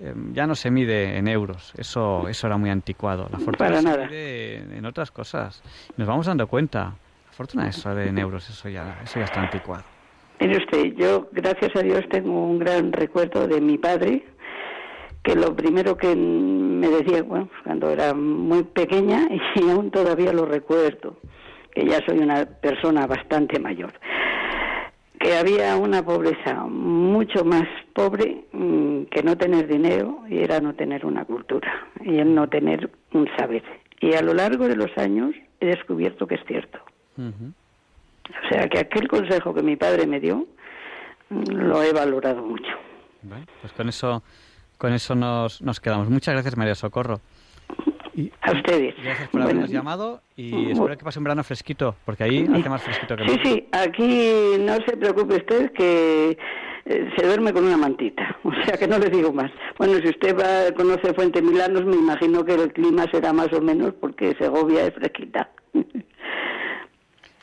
eh, ya no se mide en euros. Eso, eso era muy anticuado. La fortuna Para se nada. mide en, en otras cosas. Nos vamos dando cuenta. La fortuna eso de en euros, eso ya, eso ya está anticuado. Mire usted, yo gracias a Dios tengo un gran recuerdo de mi padre, que lo primero que me decía, bueno, cuando era muy pequeña, y aún todavía lo recuerdo, que ya soy una persona bastante mayor, que había una pobreza mucho más pobre mm, que no tener dinero y era no tener una cultura y el no tener un saber. Y a lo largo de los años he descubierto que es cierto. O sea que aquel consejo que mi padre me dio mm, lo he valorado mucho. Bueno, pues con eso, con eso nos, nos quedamos. Muchas gracias, María Socorro. A ustedes. Gracias por habernos llamado y espero que pase un verano fresquito, porque ahí hace más fresquito que Sí, sí, aquí no se preocupe usted que eh, se duerme con una mantita, o sea que no le digo más. Bueno, si usted va, conoce Fuente Milanos, me imagino que el clima será más o menos porque Segovia es fresquita.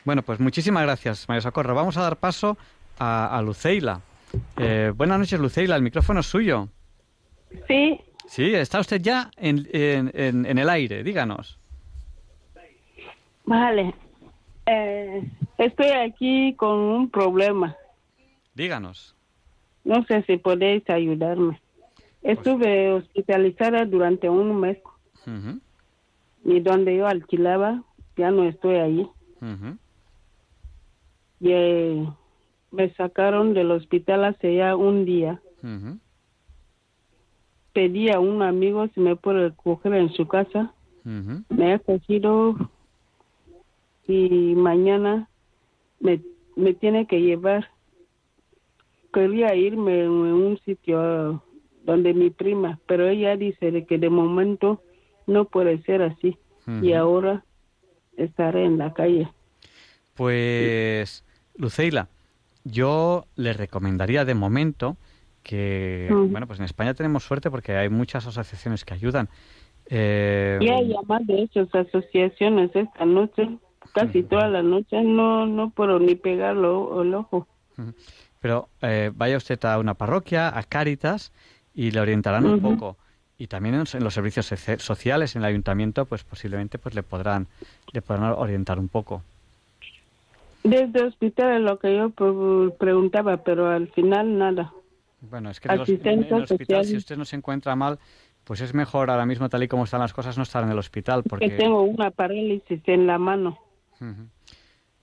Bueno, pues muchísimas gracias, María Socorro. Vamos a dar paso a, a Luceila. Eh, buenas noches, Luceila. El micrófono es suyo. Sí, Sí, está usted ya en, en, en- en el aire. Díganos. vale. Eh, estoy aquí con un problema. Díganos. No sé si podéis ayudarme. Estuve hospitalizada durante un mes y donde yo alquilaba ya no estoy allí. Y eh, me sacaron del hospital hace ya un día. Pedí a un amigo si me puede coger en su casa. Me ha cogido y mañana me, me tiene que llevar quería irme en un sitio donde mi prima, pero ella dice de que de momento no puede ser así y ahora estaré en la calle. Pues, Luceila, yo le recomendaría de momento que, Ujú. bueno, pues en España tenemos suerte porque hay muchas asociaciones que ayudan. Eh, Ya he llamado de esas asociaciones esta noche, casi toda la noche, no no puedo ni pegarlo el ojo. Pero eh, vaya usted a una parroquia, a Cáritas, y le orientarán un poco. Y también en, en los servicios soci- sociales, en el ayuntamiento, pues posiblemente pues le podrán, le podrán orientar un poco. Desde hospital es lo que yo pre- preguntaba, pero al final nada. Bueno, es que en el, en hospital, si usted no se encuentra mal, pues es mejor ahora mismo, tal y como están las cosas, no estar en el hospital. Porque... Que tengo una parálisis en la mano.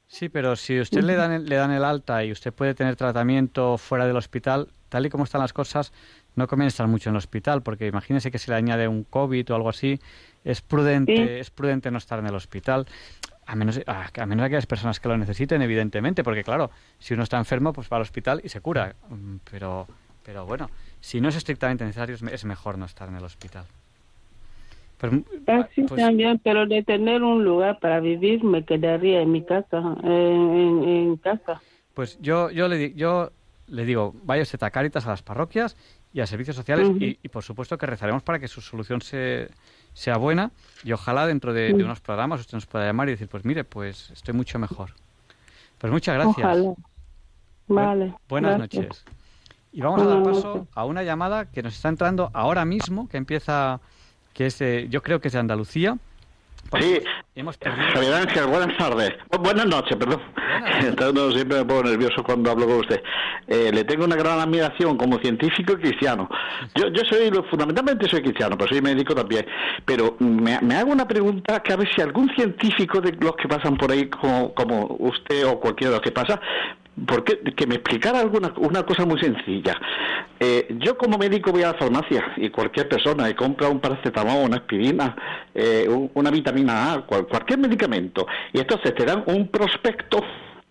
Sí, pero si usted le dan, el, le dan el alta y usted puede tener tratamiento fuera del hospital, tal y como están las cosas, no conviene estar mucho en el hospital, porque imagínese que se le añade un COVID o algo así, es prudente, Sí. es prudente no estar en el hospital, a menos, a, a menos aquellas personas que lo necesiten, evidentemente, porque claro, si uno está enfermo, pues va al hospital y se cura, Mm, pero, pero bueno, si no es estrictamente necesario, es, me- es mejor no estar en el hospital. Pero, Así pues- también, pero de tener un lugar para vivir me quedaría en mi casa, en, en casa. Pues yo, yo, le, yo le digo, vaya a Cáritas, a las parroquias y a servicios sociales y, y, por supuesto que rezaremos para que su solución se, sea buena y ojalá dentro de, de unos programas usted nos pueda llamar y decir, pues mire, pues estoy mucho mejor. Pues muchas gracias. Ojalá. Vale. Buenas gracias. noches. Y vamos a dar Buenas paso a una llamada que nos está entrando ahora mismo, que empieza, que es de- yo creo que es de Andalucía. Sí, Hemos perdido. Javier Ángel, buenas tardes. Bu- Buenas noches, perdón. Entonces, no, siempre me pongo nervioso cuando hablo con usted. Eh, le tengo una gran admiración como científico y cristiano. Yo, yo soy, fundamentalmente soy cristiano, pero soy médico también. Pero me, me hago una pregunta que a ver si algún científico de los que pasan por ahí, como, como usted o cualquiera de los que pasa, porque que me explicara alguna una cosa muy sencilla. Eh, yo como médico voy a la farmacia y cualquier persona y compra un paracetamol, una aspirina, eh, un- una vitamina A, cual- cualquier medicamento, y entonces te dan un prospecto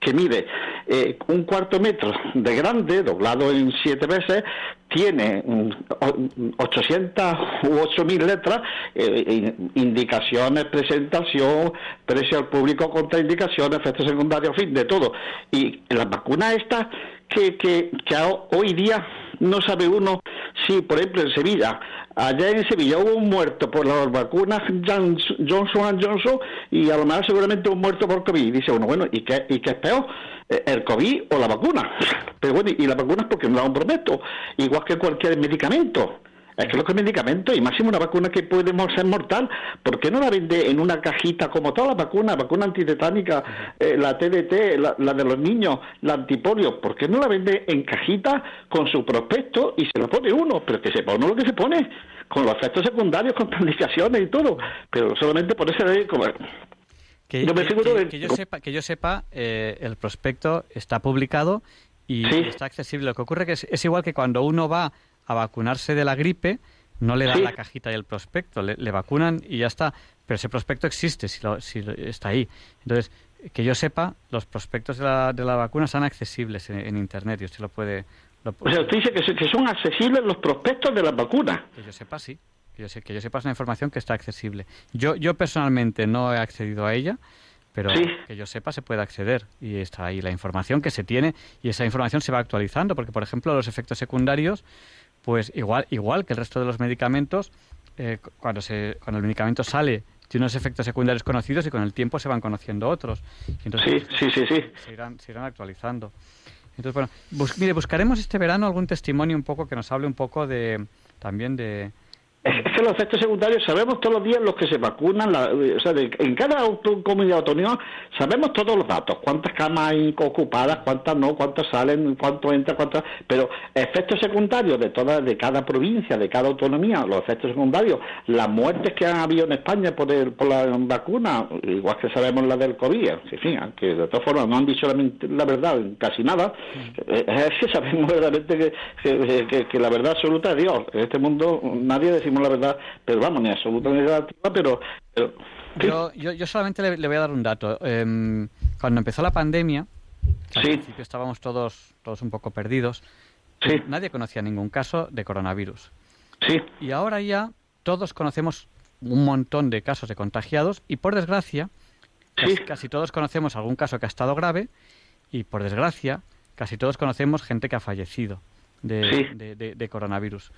que mide eh, un cuarto metro de grande, doblado en siete veces, tiene mm, o- 800 u 8000 letras, eh, in- indicaciones, presentación, precio al público, contraindicaciones, efectos secundarios, fin, de todo. Y las vacunas estas que, que, que hoy día no sabe uno si, por ejemplo, en Sevilla, allá en Sevilla hubo un muerto por las vacunas Johnson Johnson y a lo mejor seguramente un muerto por COVID. Y dice uno, bueno, ¿y qué, y qué es peor? Eh, ¿El COVID o la vacuna? Pero bueno, y la vacuna es porque no la han prometo, igual que cualquier medicamento. Es que lo que es medicamento, y máximo una vacuna que puede ser mortal, ¿por qué no la vende en una cajita como todas las vacunas, vacuna antitetánica, eh, la TDT, la, la de los niños, la antipolio, ¿por qué no la vende en cajita con su prospecto y se lo pone uno? Pero que sepa uno lo que se pone, con los efectos secundarios, con indicaciones y todo, pero solamente por ese como... Que, Yo me que- figuro que- de- que yo sepa, que yo sepa eh, el prospecto está publicado y Sí. está accesible. Lo que ocurre que es, es igual que cuando uno va a vacunarse de la gripe, no le dan Sí. la cajita y el prospecto, le, le vacunan y ya está. Pero ese prospecto existe, si, lo- si está ahí. Entonces, que yo sepa, los prospectos de la, de la vacuna están accesibles en, en Internet y usted lo puede... Lo, O sea, usted dice que, se- que son accesibles los prospectos de las vacunas. que yo sepa, sí. Que yo, sé, que yo sepa es una información que está accesible. Yo, yo personalmente no he accedido a ella, pero Sí. que yo sepa se puede acceder y está ahí la información que se tiene y esa información se va actualizando porque, por ejemplo, los efectos secundarios, pues igual, igual que el resto de los medicamentos, eh, cu- cuando, se, cuando el medicamento sale tiene unos efectos secundarios conocidos y con el tiempo se van conociendo otros. Y entonces, Sí, sí, sí, sí. Se irán, se irán actualizando. Entonces, bueno, bus- mire, buscaremos este verano algún testimonio un poco que nos hable un poco de también de, Es que los efectos secundarios sabemos todos los días los que se vacunan, la- o sea, de- en cada comunidad autónoma sabemos todos los datos, cuántas camas hay ocupadas, cuántas no, cuántas salen, cuánto entra, cuántas... Pero efectos secundarios de toda, de cada provincia, de cada autonomía, los efectos secundarios, las muertes que han habido en España por, el- por la vacuna, igual que sabemos la del COVID, en fin, que de todas formas no han dicho la, la verdad casi nada, eh, es que sabemos verdaderamente que, que, la verdad absoluta es Dios. En este mundo nadie decimos la verdad, pero vamos, ni absoluta ni relativa, pero... Yo, yo, yo solamente le, le voy a dar un dato. Em, cuando empezó la pandemia, al principio estábamos todos, todos un poco perdidos, Nadie conocía ningún caso de coronavirus. Sí. Y ahora ya todos conocemos un montón de casos de contagiados y por desgracia casi, casi todos conocemos algún caso que ha estado grave y por desgracia casi todos conocemos gente que ha fallecido de, de, coronavirus.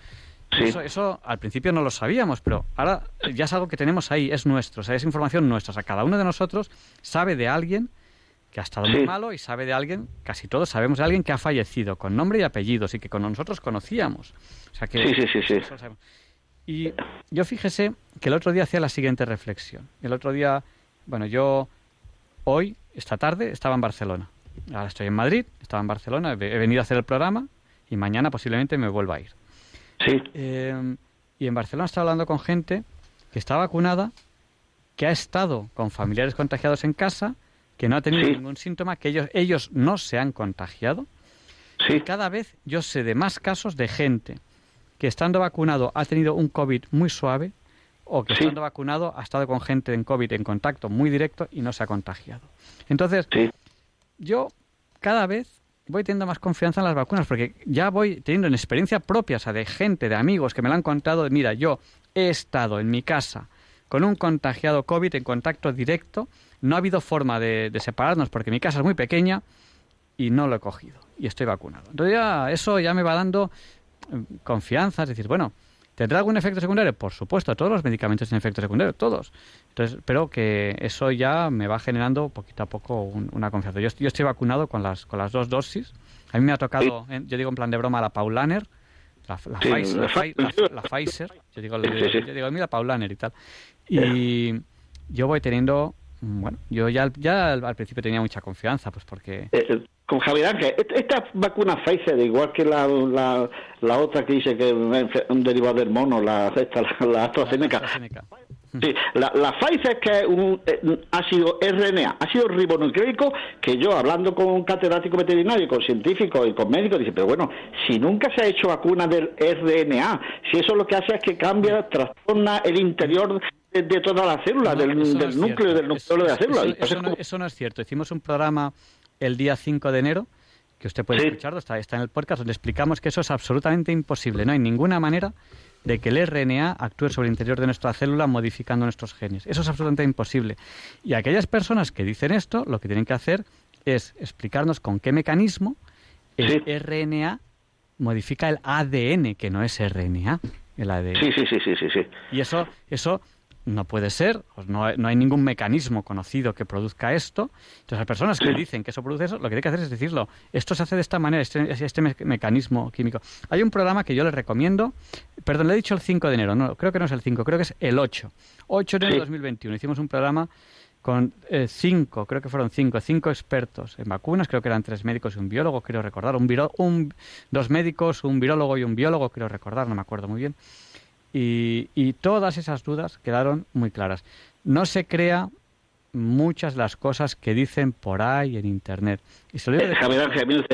Eso, eso, al principio no lo sabíamos, pero ahora ya es algo que tenemos ahí, es nuestro, o sea, es información nuestra. O sea, cada uno de nosotros sabe de alguien que ha estado muy malo y sabe de alguien, casi todos sabemos de alguien que ha fallecido con nombre y apellidos y que con nosotros conocíamos. O sea que, sí, sí, sí, Y yo fíjese que el otro día hacía la siguiente reflexión. El otro día, bueno, yo hoy, esta tarde, estaba en Barcelona. Ahora estoy en Madrid, estaba en Barcelona, he venido a hacer el programa y mañana posiblemente me vuelva a ir. Sí. Eh, y en Barcelona estaba hablando con gente que está vacunada, que ha estado con familiares contagiados en casa que no ha tenido ningún síntoma, que ellos, ellos no se han contagiado. Sí. cada vez yo sé de más casos de gente que estando vacunado ha tenido un COVID muy suave o que estando vacunado ha estado con gente en COVID en contacto muy directo y no se ha contagiado. Entonces, yo cada vez voy teniendo más confianza en las vacunas porque ya voy teniendo en experiencia propia, o sea, de gente, de amigos que me lo han contado, mira, yo he estado en mi casa con un contagiado COVID en contacto directo no ha habido forma de, separarnos porque mi casa es muy pequeña y no lo he cogido y estoy vacunado. Entonces ya eso ya me va dando eh, confianza, es decir, bueno, ¿tendrá algún efecto secundario? Por supuesto, todos los medicamentos tienen efectos secundarios, todos. Entonces, pero que eso ya me va generando poquito a poco una confianza. Yo, yo, estoy vacunado con las, con las dos dosis. A mí me ha tocado, yo digo en plan de broma, la Paulaner, la, la, Pfizer, yo digo, yo digo, mira, Paulaner y tal. Y yo voy teniendo bueno, yo ya, ya al principio tenía mucha confianza, pues porque... Eh, con Javier Ángel, esta vacuna Pfizer, igual que la, la, la otra que dice que es un derivado del mono, la, esta, la, AstraZeneca. Sí, la, la Pfizer que es un eh, ácido RNA, ácido ribonucleico, que yo hablando con un catedrático veterinario, con científicos y con médicos, dice, pero bueno, si nunca se ha hecho vacuna del RNA, si eso lo que hace es que cambia, trastorna el interior de, toda la célula, del, núcleo, del núcleo de la célula. Eso, no, es cierto. Hicimos un programa el día 5 de enero, que usted puede escucharlo, está, está en el podcast, donde explicamos que eso es absolutamente imposible. No hay ninguna manera de que el RNA actúe sobre el interior de nuestra célula modificando nuestros genes. Eso es absolutamente imposible. Y aquellas personas que dicen esto, lo que tienen que hacer es explicarnos con qué mecanismo el RNA modifica el ADN, que no es RNA, el ADN. Sí, sí, sí, sí, sí. sí. Y eso, eso no puede ser, pues no, no, hay ningún mecanismo conocido que produzca esto. Entonces, las personas que dicen que eso produce eso, lo que tiene que hacer es decirlo. Esto se hace de esta manera, este, este mecanismo químico. Hay un programa que yo les recomiendo, perdón, le he dicho el 5 de enero, no, creo que no es el 5, creo que es el 8. 8 de enero de 2021. Hicimos un programa con eh, cinco, creo que fueron cinco, cinco expertos en vacunas, creo que eran tres médicos y un biólogo, quiero recordar, un, un dos médicos, un virólogo y un biólogo, quiero recordar, no me acuerdo muy bien. Y, y todas esas dudas quedaron muy claras. No se crea muchas las cosas que dicen por ahí en Internet. Y eh, Javier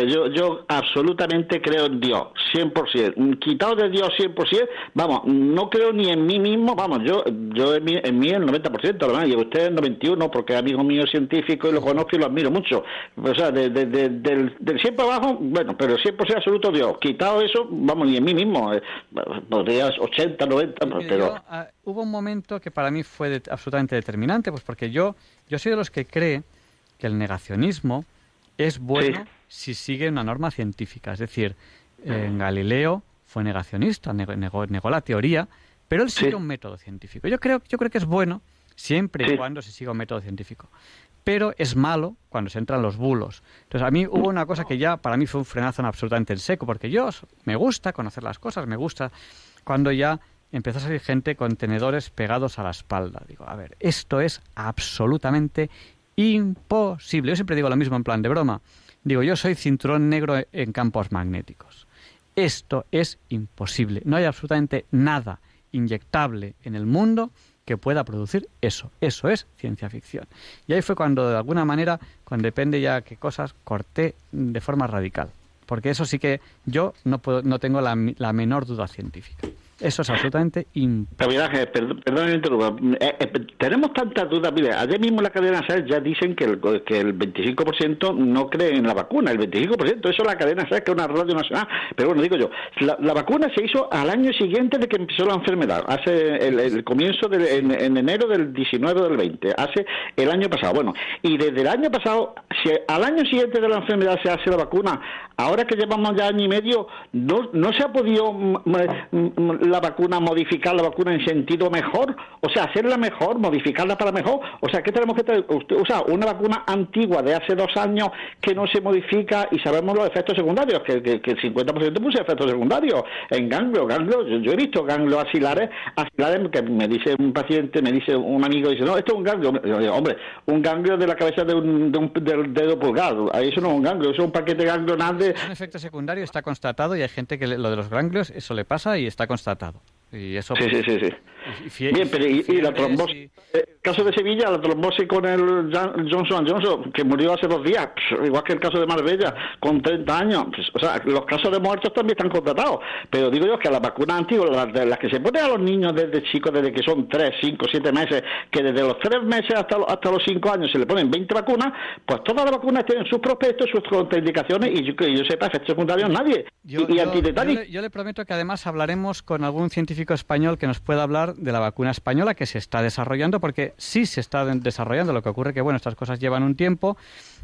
yo, yo absolutamente creo en Dios, 100%. Quitado de Dios 100%, vamos, no creo ni en mí mismo, vamos, yo yo en mí, en mí el 90%, verdad, y usted el 91%, porque es amigo mío científico y lo conozco y lo admiro mucho. O sea, de, del, del siempre abajo, bueno, pero 100% absoluto Dios. Quitado eso, vamos, ni en mí mismo. Eh, podrías 80, 90, pero... Ah, hubo un momento que para mí fue absolutamente determinante, pues porque yo, yo soy de los que cree que el negacionismo es bueno si sigue una norma científica. Es decir, en Galileo fue negacionista, negó, la teoría, pero él sigue un método científico. Yo creo, yo creo que es bueno siempre y cuando se siga un método científico. Pero es malo cuando se entran los bulos. Entonces, a mí hubo una cosa que ya para mí fue un frenazo absolutamente en seco, porque yo me gusta conocer las cosas, me gusta cuando ya empezó a salir gente con tenedores pegados a la espalda. Digo, a ver, esto es absolutamente imposible. Yo siempre digo lo mismo en plan de broma. Digo, yo soy cinturón negro en campos magnéticos. Esto es imposible. No hay absolutamente nada inyectable en el mundo que pueda producir eso. Eso es ciencia ficción. Y ahí fue cuando, de alguna manera, cuando depende ya qué cosas, corté de forma radical. Porque eso sí que yo no, puedo, no tengo la, la menor duda científica. Eso es absolutamente imposible. perdón, eh, eh, tenemos tantas dudas. Mire, ayer mismo la cadena SER ya dicen que el, que el 25% no cree en la vacuna. El 25%, eso es la cadena SER, que es una radio nacional. Pero bueno, digo yo, la, vacuna se hizo al año siguiente de que empezó la enfermedad. Hace el, comienzo de, en, enero del 19 del 20. Hace el año pasado. Bueno, y desde el año pasado, si al año siguiente de la enfermedad se hace la vacuna, ahora que llevamos ya año y medio, no, no se ha podido la vacuna, modificar la vacuna en sentido mejor, o sea, hacerla mejor, modificarla para mejor, o sea, ¿qué tenemos que tener? O sea, una vacuna antigua de hace dos años que no se modifica y sabemos los efectos secundarios, que, el 50% puse efectos secundarios en ganglio, ganglio, yo, he visto ganglios axilares, axilares que me dice un paciente, me dice un amigo, dice, no, esto es un ganglio, hombre, un ganglio de la cabeza de un, de un del dedo pulgar, eso no es un ganglio, eso es un paquete de ganglio de... Un efecto secundario está constatado y hay gente que lo de los ganglios, eso le pasa y está constatado. Y eso, sí, sí, sí, sí. Bien, pero y, la trombosis, el caso de Sevilla, la trombosis con el Johnson Johnson, que murió hace dos días, igual que el caso de Marbella, con 30 años. Pues, o sea, los casos de muertos también están contratados. Pero digo yo que las vacunas antiguas, las, las que se ponen a los niños desde chicos, desde que son 3, 5, 7 meses, que desde los 3 meses hasta, hasta los 5 años se le ponen 20 vacunas, pues todas las vacunas tienen sus prospectos, sus contraindicaciones y yo, que yo sepa efectos secundarios nadie. y, yo le prometo que además hablaremos con algún científico español que nos pueda hablar de la vacuna española que se está desarrollando, porque sí se está desarrollando. Lo que ocurre que, bueno, estas cosas llevan un tiempo.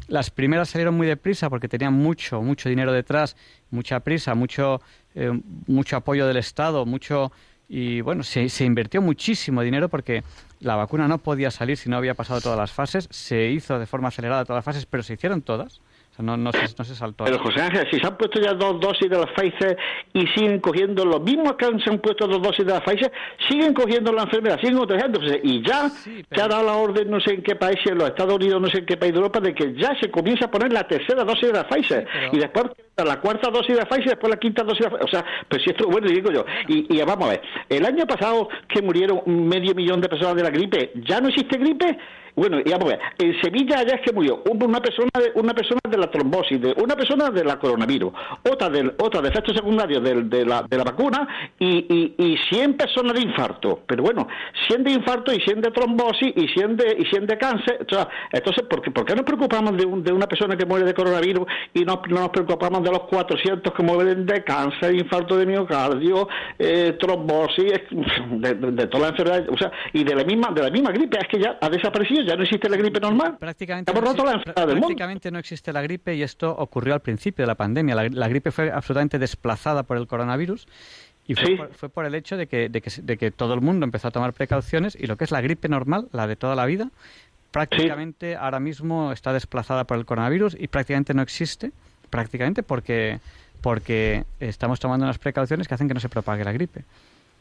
Las primeras salieron muy deprisa porque tenían mucho, mucho dinero detrás, mucha prisa, mucho, eh, mucho apoyo del Estado, mucho... Y bueno, se, se invirtió muchísimo dinero porque la vacuna no podía salir si no había pasado todas las fases. Se hizo de forma acelerada todas las fases, pero se hicieron todas no, no, se, no se saltó. Pero José Ángel, si se han puesto ya dos dosis de la Pfizer y siguen cogiendo los mismos que se han puesto dos dosis de la Pfizer, siguen cogiendo la enfermedad, siguen contagiándose. Y ya se ha dado la orden, no sé en qué país, en los Estados Unidos, no sé en qué país de Europa, de que ya se comienza a poner la tercera dosis de la Pfizer. Y después la cuarta dosis de la Pfizer y después la quinta dosis de la Pfizer. O sea, pues si esto, bueno, digo yo. Y, y vamos a ver, el año pasado que murieron medio millón de personas de la gripe, ¿ya no existe gripe? Bueno, y vamos a ver, en Sevilla ya es que murió una persona de, una persona de la trombosis, de, una persona de la coronavirus, otra de, otra de efectos secundarios de, la, de la vacuna y, y, y 100 personas de infarto. Pero bueno, 100 de infarto y 100 de trombosis y 100 de, y 100 de cáncer. O sea, entonces, ¿por qué, ¿por nos preocupamos de, de una persona que muere de coronavirus y no, nos preocupamos de los 400 que mueren de cáncer, infarto de miocardio, eh, trombosis, de, todas las enfermedades, o sea, y de la misma de la misma gripe? Es que ya ha desaparecido ya no existe la gripe normal. Prácticamente, no existe, prácticamente no existe la gripe y esto ocurrió al principio de la pandemia. La, gripe fue absolutamente desplazada por el coronavirus y fue, por, el hecho de que, de, que, de que todo el mundo empezó a tomar precauciones y lo que es la gripe normal, la de toda la vida, prácticamente ahora mismo está desplazada por el coronavirus y prácticamente no existe, prácticamente porque, porque estamos tomando unas precauciones que hacen que no se propague la gripe.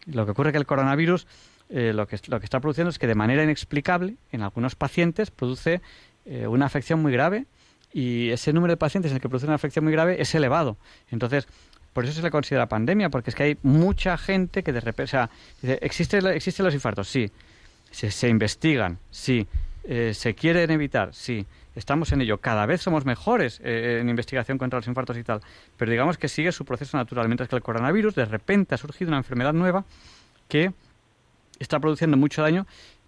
Lo que ocurre es que el coronavirus eh, lo, que, está produciendo es que de manera inexplicable en algunos pacientes produce eh, una afección muy grave y ese número de pacientes en el que produce una afección muy grave es elevado. Entonces, por eso se le considera pandemia, porque es que hay mucha gente que de repente, o sea, ¿existe, ¿existen los infartos? Sí. Se, se investigan, sí. Eh, ¿Se quieren evitar? Sí. Estamos en ello. Cada vez somos mejores en investigación contra los infartos y tal. Pero digamos que sigue su proceso natural. Mientras que el coronavirus, de repente ha surgido una enfermedad nueva que está produciendo mucho daño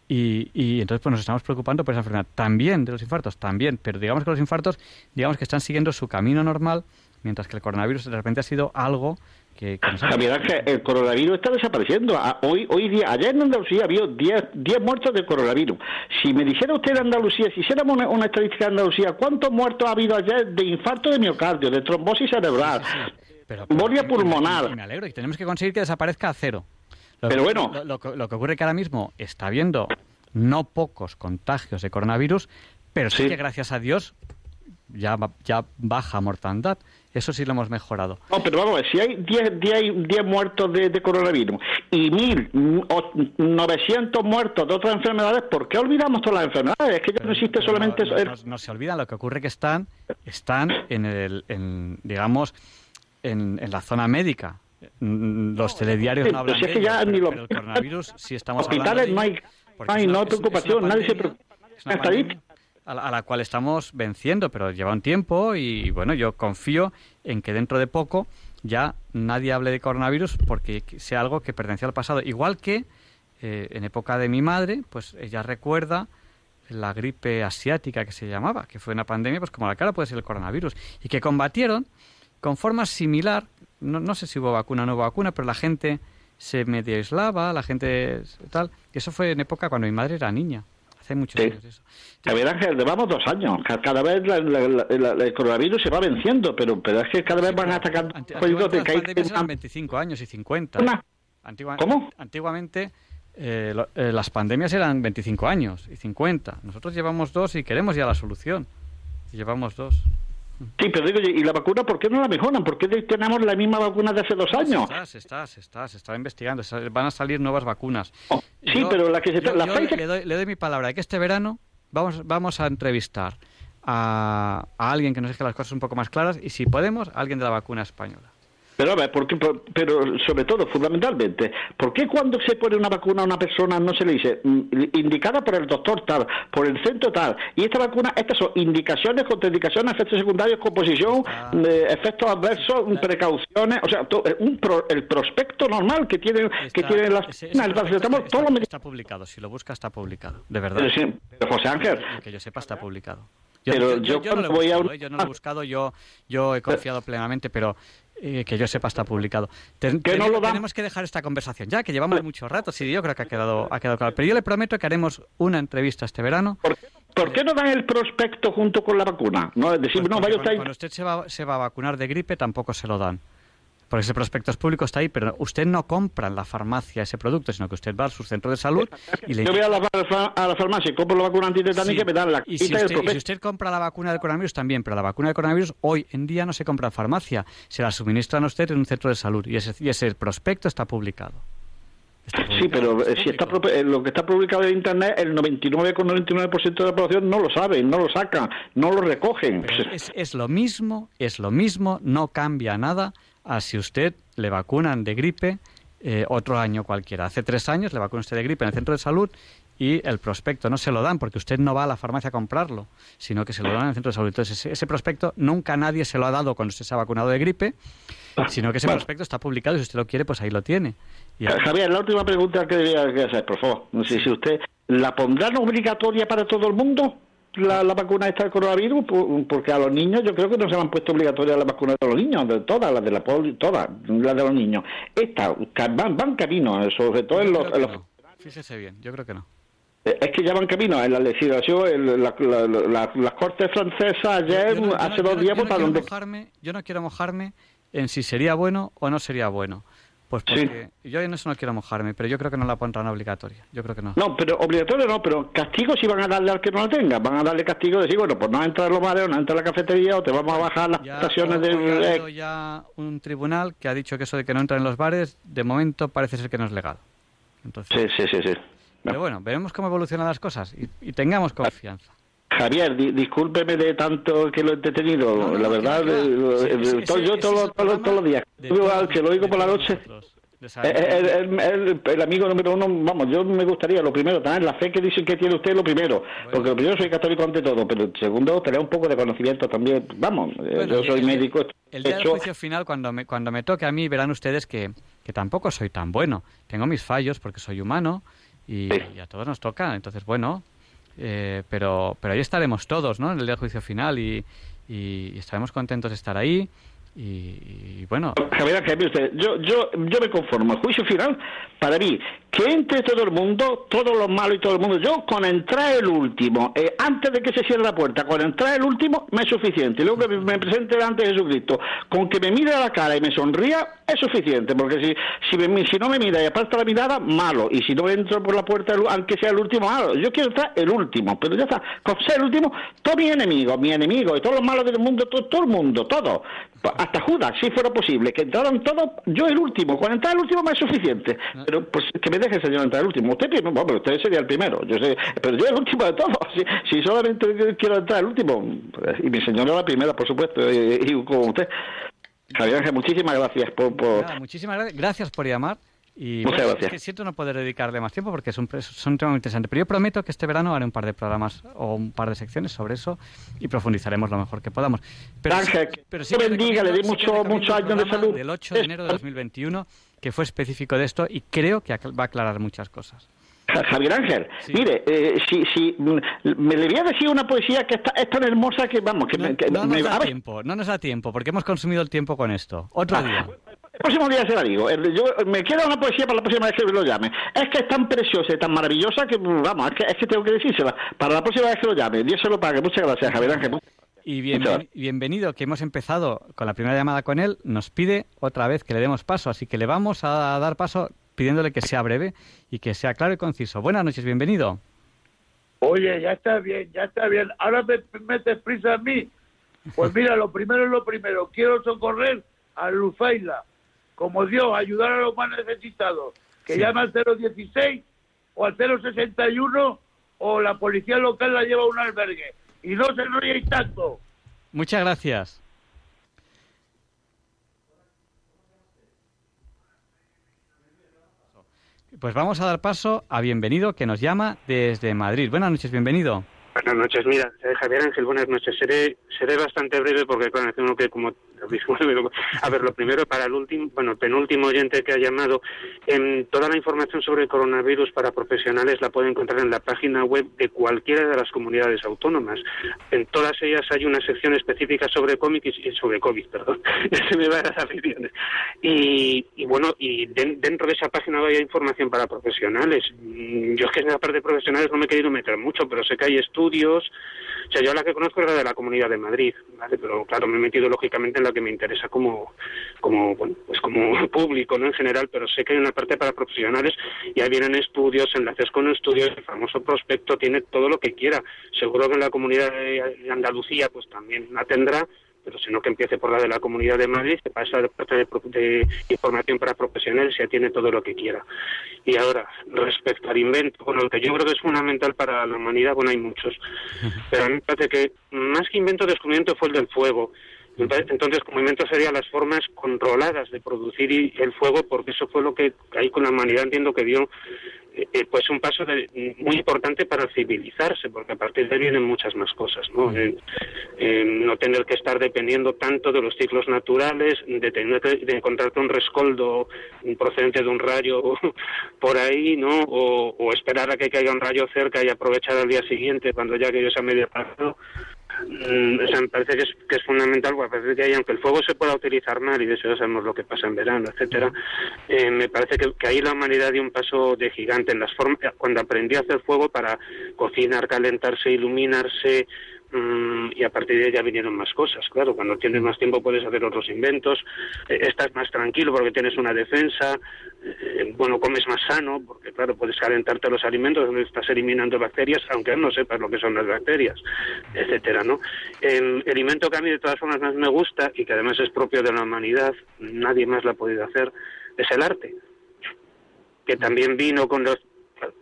y, y, entonces pues nos estamos preocupando por esa enfermedad. También de los infartos, también, pero digamos que los infartos, digamos que están siguiendo su camino normal, mientras que el coronavirus de repente ha sido algo que, que Javier, que el coronavirus está desapareciendo. Ah, hoy, hoy día, ayer en Andalucía había 10, 10 muertos de coronavirus. Si me dijera usted en Andalucía, si hiciéramos una, estadística de Andalucía, ¿cuántos muertos ha habido ayer de infarto de miocardio, de trombosis cerebral, sí, pulmonar? Me alegro y tenemos que conseguir que desaparezca a cero. Pero bueno. Lo, que ocurre que ahora mismo está habiendo no pocos contagios de coronavirus, pero sí, que gracias a Dios ya, ya baja mortandad. Eso sí lo hemos mejorado. No, pero vamos a ver, si hay 10, 10, muertos de, coronavirus y 1.900 muertos de otras enfermedades, ¿por qué olvidamos todas las enfermedades? Es que ya no existe solamente... No, no, se olvidan, lo que ocurre que están, están en, el, en digamos, en, en la zona médica los telediarios no hablan de pero, el coronavirus si estamos hospitales no hay, hay no preocupación, nadie se preocupa. A la, a la cual estamos venciendo, pero lleva un tiempo y bueno, yo confío en que dentro de poco ya nadie hable de coronavirus porque sea algo que pertenece al pasado. Igual que eh, en época de mi madre, pues ella recuerda la gripe asiática que se llamaba, que fue una pandemia, pues como la cara puede ser el coronavirus, y que combatieron con forma similar, no, no sé si hubo vacuna o no hubo vacuna, pero la gente se medio aislaba, la gente tal, y eso fue en época cuando mi madre era niña, hace muchos años eso. A ver, Ángel, llevamos dos años. Ca- Cada vez la- la- la- la- el coronavirus se va venciendo, pero, pero es que cada vez van atacando Antiguamente que las hay pandemias eran 25 años y 50. Una. Antigua- ¿Cómo? Antiguamente eh, lo- eh, las pandemias eran 25 años y 50. Nosotros llevamos dos y queremos ya la solución. Llevamos dos. Sí, pero digo, ¿y la vacuna por qué no la mejoran? ¿Por qué tenemos la misma vacuna de hace dos años? Se está, se está, se está, se está investigando. Van a salir nuevas vacunas. Oh, sí, pero la que se- yo- le, doy, le doy mi palabra de que este verano vamos, vamos a entrevistar a, a alguien que nos deje las cosas un poco más claras y si podemos, a alguien de la vacuna española. Pero a ver, ¿por qué- por- pero sobre todo, fundamentalmente, ¿por qué cuando se pone una vacuna a una persona no se le dice mm, indicada por el doctor tal, por el centro tal, y esta vacuna, estas son indicaciones, contraindicaciones, efectos secundarios, composición, eh, efectos adversos, precauciones, o sea, to- eh, un pro- el prospecto normal que tienen que Está- tienen las ese- el paracetamol, está- todos los está, publicado. Si lo busca, está publicado. De verdad. Pero sí, pero José Ángel. Que yo sepa, está publicado. Pero no yo lo he a buscado, un- ¿eh? yo no lo he buscado, yo, yo he confiado plenamente, pero eh, que yo sepa está publicado. Ten- no. Tenemos que dejar esta conversación ya, que llevamos mucho rato, sí, yo creo que ha quedado, ha quedado claro. Pero yo le prometo que haremos una entrevista este verano. ¿Por qué no dan el prospecto junto con la vacuna? No, decir, Pues no, vaya usted... cuando usted se va, se va a vacunar de gripe tampoco se lo dan. Porque ese prospecto es público, está ahí, pero usted no compra en la farmacia ese producto, sino que usted va a su centro de salud y le Yo voy a la, far- a la farmacia y compro la vacuna antitetánica Sí. y me dan la y si, usted, y si prospecto. usted compra la vacuna del coronavirus también, pero la vacuna del coronavirus hoy en día no se compra en farmacia, se la suministran a usted en un centro de salud y ese, y ese prospecto está publicado. Sí, pero eh, si está eh, lo que está publicado en Internet, el 99,99% de la población no lo sabe, no lo sacan, no lo recogen. Es, es lo mismo, es lo mismo, no cambia nada a si usted le vacunan de gripe eh, otro año cualquiera. Hace tres años le vacuna usted de gripe en el centro de salud y el prospecto no se lo dan porque usted no va a la farmacia a comprarlo, sino que se lo dan en el centro de salud. Entonces, ese, ese prospecto nunca nadie se lo ha dado cuando usted se ha vacunado de gripe, sino que ese prospecto está publicado y si usted lo quiere, pues ahí lo tiene. Y Ja- Javier, la última pregunta que debería que hacer, por favor. No sé si usted la pondrán obligatoria para todo el mundo, la, la vacuna esta del coronavirus, Por- porque a los niños yo creo que no se le han puesto obligatoria la vacuna de los niños, de todas, las de la polio, todas, las de los niños. Esta, ca- van, van camino, eh, sobre todo en los... en los- Fíjese bien, yo creo que no. eh, es que ya van camino en la legislación, en la, la- la- las cortes francesas ayer, Yo no- yo no- hace dos días, votaron yo no quiero mojarme en si sería bueno o no sería bueno. Pues porque yo en eso no quiero mojarme, pero yo creo que no la pondrán obligatoria. Yo creo que no. No, pero obligatorio no, pero castigo sí van a darle al que no la tenga. Van a darle castigo de decir, bueno, pues no entra en los mareos, no entra en la cafetería o te vamos a bajar las Ya, estaciones ha de... habido ya un tribunal que ha dicho que eso de que no entran en los bares, de momento parece ser que no es legal. Entonces, Sí, sí, sí, sí. pero bueno, veremos cómo evolucionan las cosas y, y tengamos confianza. Javier, di- discúlpeme de tanto que lo he entretenido. la verdad, eh, eh, yo todos los- días, que lo oigo por la noche, eh, el, el- el- el amigo número uno, vamos, yo me gustaría, lo primero, tener la fe que dicen que tiene usted, lo primero, porque lo primero soy católico ante todo, pero segundo, tener un poco de conocimiento también, vamos, eh, Bueno, yo soy médico, El día del juicio final, cuando me, cuando me toque a mí, verán ustedes que, que tampoco soy tan bueno. Tengo mis fallos porque soy humano y, y a todos nos toca. Entonces, bueno, eh, pero, pero ahí estaremos todos, ¿no? En el día del juicio final y, y estaremos contentos de estar ahí. Y, y bueno, Javier, Javier, usted, yo, yo, yo me conformo. El juicio final, para mí, que entre todo el mundo, todos los malos y todo el mundo. Yo, con entrar el último, eh, antes de que se cierre la puerta, con entrar el último, me es suficiente. Luego que me presente delante de Jesucristo, con que me mire a la cara y me sonría, es suficiente. Porque si, si, me- si no me mira y aparta la mirada, malo. Y si no entro por la puerta, aunque sea el último, malo. Yo quiero entrar el último, pero ya está. Con ser el último, todos mis enemigos, mis enemigos y todos los malos del mundo, todo, todo el mundo, todo. Hasta Judas, si fuera posible, que entraran todos, yo el último. Con entrar el último me es suficiente. Pero pues que me deje el Señor entrar el último. Usted primero, bueno, pero usted sería el primero. Yo sé, pero yo el último de todos. Si, si solamente quiero entrar el último, pues, y mi señora la primera, por supuesto, y, y como usted. Javier Ángel, muchísimas gracias por... por... nada, muchísimas gracias, gracias por llamar Y Muchas bueno, gracias. es que siento no poder dedicarle más tiempo porque es un, es un tema muy interesante. Pero yo prometo que este verano haré un par de programas o un par de secciones sobre eso y profundizaremos lo mejor que podamos. Pero, Ángel, pero que que bendiga, le sí que mucho- muchos años de salud. Del 8 de enero de 2021, que fue específico de esto y creo que va a aclarar muchas cosas. Ja- Javier Ángel, mire, eh, si, si mm, me le voy a decir una poesía que está, es tan hermosa que vamos, que, me- que No nos da tiempo, no nos da tiempo porque hemos consumido el tiempo con esto. Otro día. el próximo día se la digo. Yo, me queda una poesía para la próxima vez que lo llame. Es que es tan preciosa y tan maravillosa que, mm, vamos, es que, es que tengo que decírsela. Para la próxima vez que lo llame. Dios se lo pague. Muchas gracias, Javier Ángel. Y bien- bienvenido, que hemos empezado con la primera llamada con él, nos pide otra vez que le demos paso, así que le vamos a dar paso pidiéndole que sea breve y que sea claro y conciso. Buenas noches, bienvenido. Oye, ya está bien, ya está bien. Ahora me metes prisa a mí. Pues mira, lo primero es lo primero. Quiero socorrer a Lufaila, como Dios, ayudar a los más necesitados. Que Sí. llama al 016 o al 061 o la policía local la lleva a un albergue. Y no se enrolléis tanto. Muchas gracias. Pues vamos a dar paso a Bienvenido, que nos llama desde Madrid. Buenas noches, bienvenido. Buenas noches, mira, eh, Javier Ángel, buenas noches. Seré, seré bastante breve porque, claro, tengo que, como, a ver, lo primero, para el último, bueno, el penúltimo oyente que ha llamado, em, toda la información sobre el coronavirus para profesionales la puede encontrar en la página web de cualquiera de las comunidades autónomas. En todas ellas hay una sección específica sobre cómic y y sobre COVID, perdón, se me van las. Y, y bueno, y den- dentro de esa página hay información para profesionales. Mm, Yo es que en la parte de profesionales no me he querido meter mucho, pero sé que hay estudios. O sea, yo la que conozco es la de la Comunidad de Madrid, ¿vale? Pero claro, me he metido lógicamente en la que me interesa como, como bueno, pues como público, ¿no? En general, pero sé que hay una parte para profesionales y ahí vienen estudios, enlaces con estudios, el famoso prospecto tiene todo lo que quiera. Seguro que en la Comunidad de Andalucía pues también la tendrá, pero sino que empiece por la de la Comunidad de Madrid, que para esa parte de, de información para profesionales ya tiene todo lo que quiera. Y ahora, respecto al invento, bueno, lo que yo creo que es fundamental para la humanidad, bueno, hay muchos, pero a mí me parece que más que invento, descubrimiento fue el del fuego. Entonces, como invento serían las formas controladas de producir el fuego, porque eso fue lo que ahí con la humanidad entiendo que dio eh, pues un paso de- muy importante para civilizarse, porque a partir de ahí vienen muchas más cosas, ¿no? Eh, eh, no tener que estar dependiendo tanto de los ciclos naturales, de tener que de encontrarte un rescoldo procedente de un rayo por ahí, ¿no? O, o esperar a que caiga un rayo cerca y aprovechar al día siguiente cuando ya aquello se ha medio pasado. Mm, o sea, me parece que es, que es fundamental, a partir de ahí, aunque el fuego se pueda utilizar mal, y de eso ya sabemos lo que pasa en verano, etcétera, eh, me parece que, que ahí la humanidad dio un paso de gigante en las formas, cuando aprendió a hacer fuego para cocinar, calentarse, iluminarse, y a partir de ahí ya vinieron más cosas. Claro, cuando tienes más tiempo puedes hacer otros inventos, eh, estás más tranquilo porque tienes una defensa, eh, bueno, comes más sano, porque claro, puedes calentarte los alimentos donde estás eliminando bacterias, aunque no sepas lo que son las bacterias, etcétera, ¿no? El, invento que a mí de todas formas más me gusta y que además es propio de la humanidad, nadie más lo ha podido hacer, es el arte, que también vino con los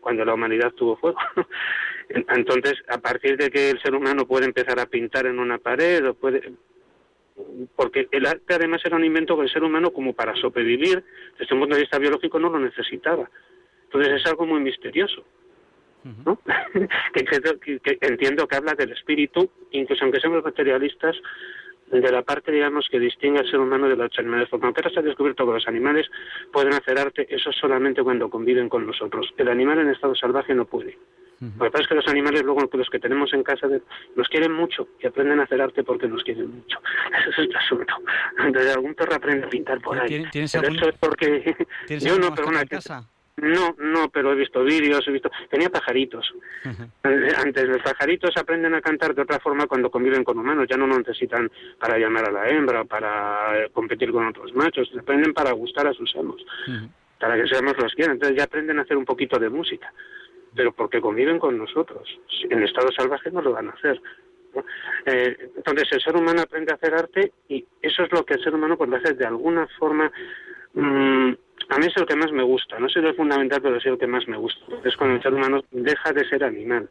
cuando la humanidad tuvo fuego. Entonces, a partir de que el ser humano puede empezar a pintar en una pared o puede porque el arte además era un invento que el ser humano como para sobrevivir desde un punto de vista biológico no lo necesitaba. Entonces es algo muy misterioso. ¿no? que, creo- que- que entiendo que habla del espíritu, incluso aunque seamos materialistas, de la parte, digamos, que distingue al ser humano de los animales. Porque aunque ahora se ha descubierto que los animales pueden hacer arte, eso solamente cuando conviven con nosotros. El animal en estado salvaje no puede. Lo que pasa es que los animales, luego los que tenemos en casa, nos quieren mucho y aprenden a hacer arte porque nos quieren mucho. Ese es el asunto. Entonces, algún perro aprende a pintar por ahí. ¿Tienes- Pero algún- eso es porque... ¿Tienes Yo no, pero una en casa? No, no, pero he visto vídeos, he visto... Tenía pajaritos. Antes los pajaritos aprenden a cantar de otra forma cuando conviven con humanos, ya no lo necesitan para llamar a la hembra, para eh, competir con otros machos, aprenden para gustar a sus amos, para que seamos los quieran. Entonces ya aprenden a hacer un poquito de música, pero porque conviven con nosotros. En estado salvaje no lo van a hacer. ¿no? Eh, entonces el ser humano aprende a hacer arte y eso es lo que el ser humano lo hace de alguna forma mm, a mí es el que más me gusta, no sé lo fundamental, pero sí el que más me gusta. Es cuando el ser humano deja de ser animal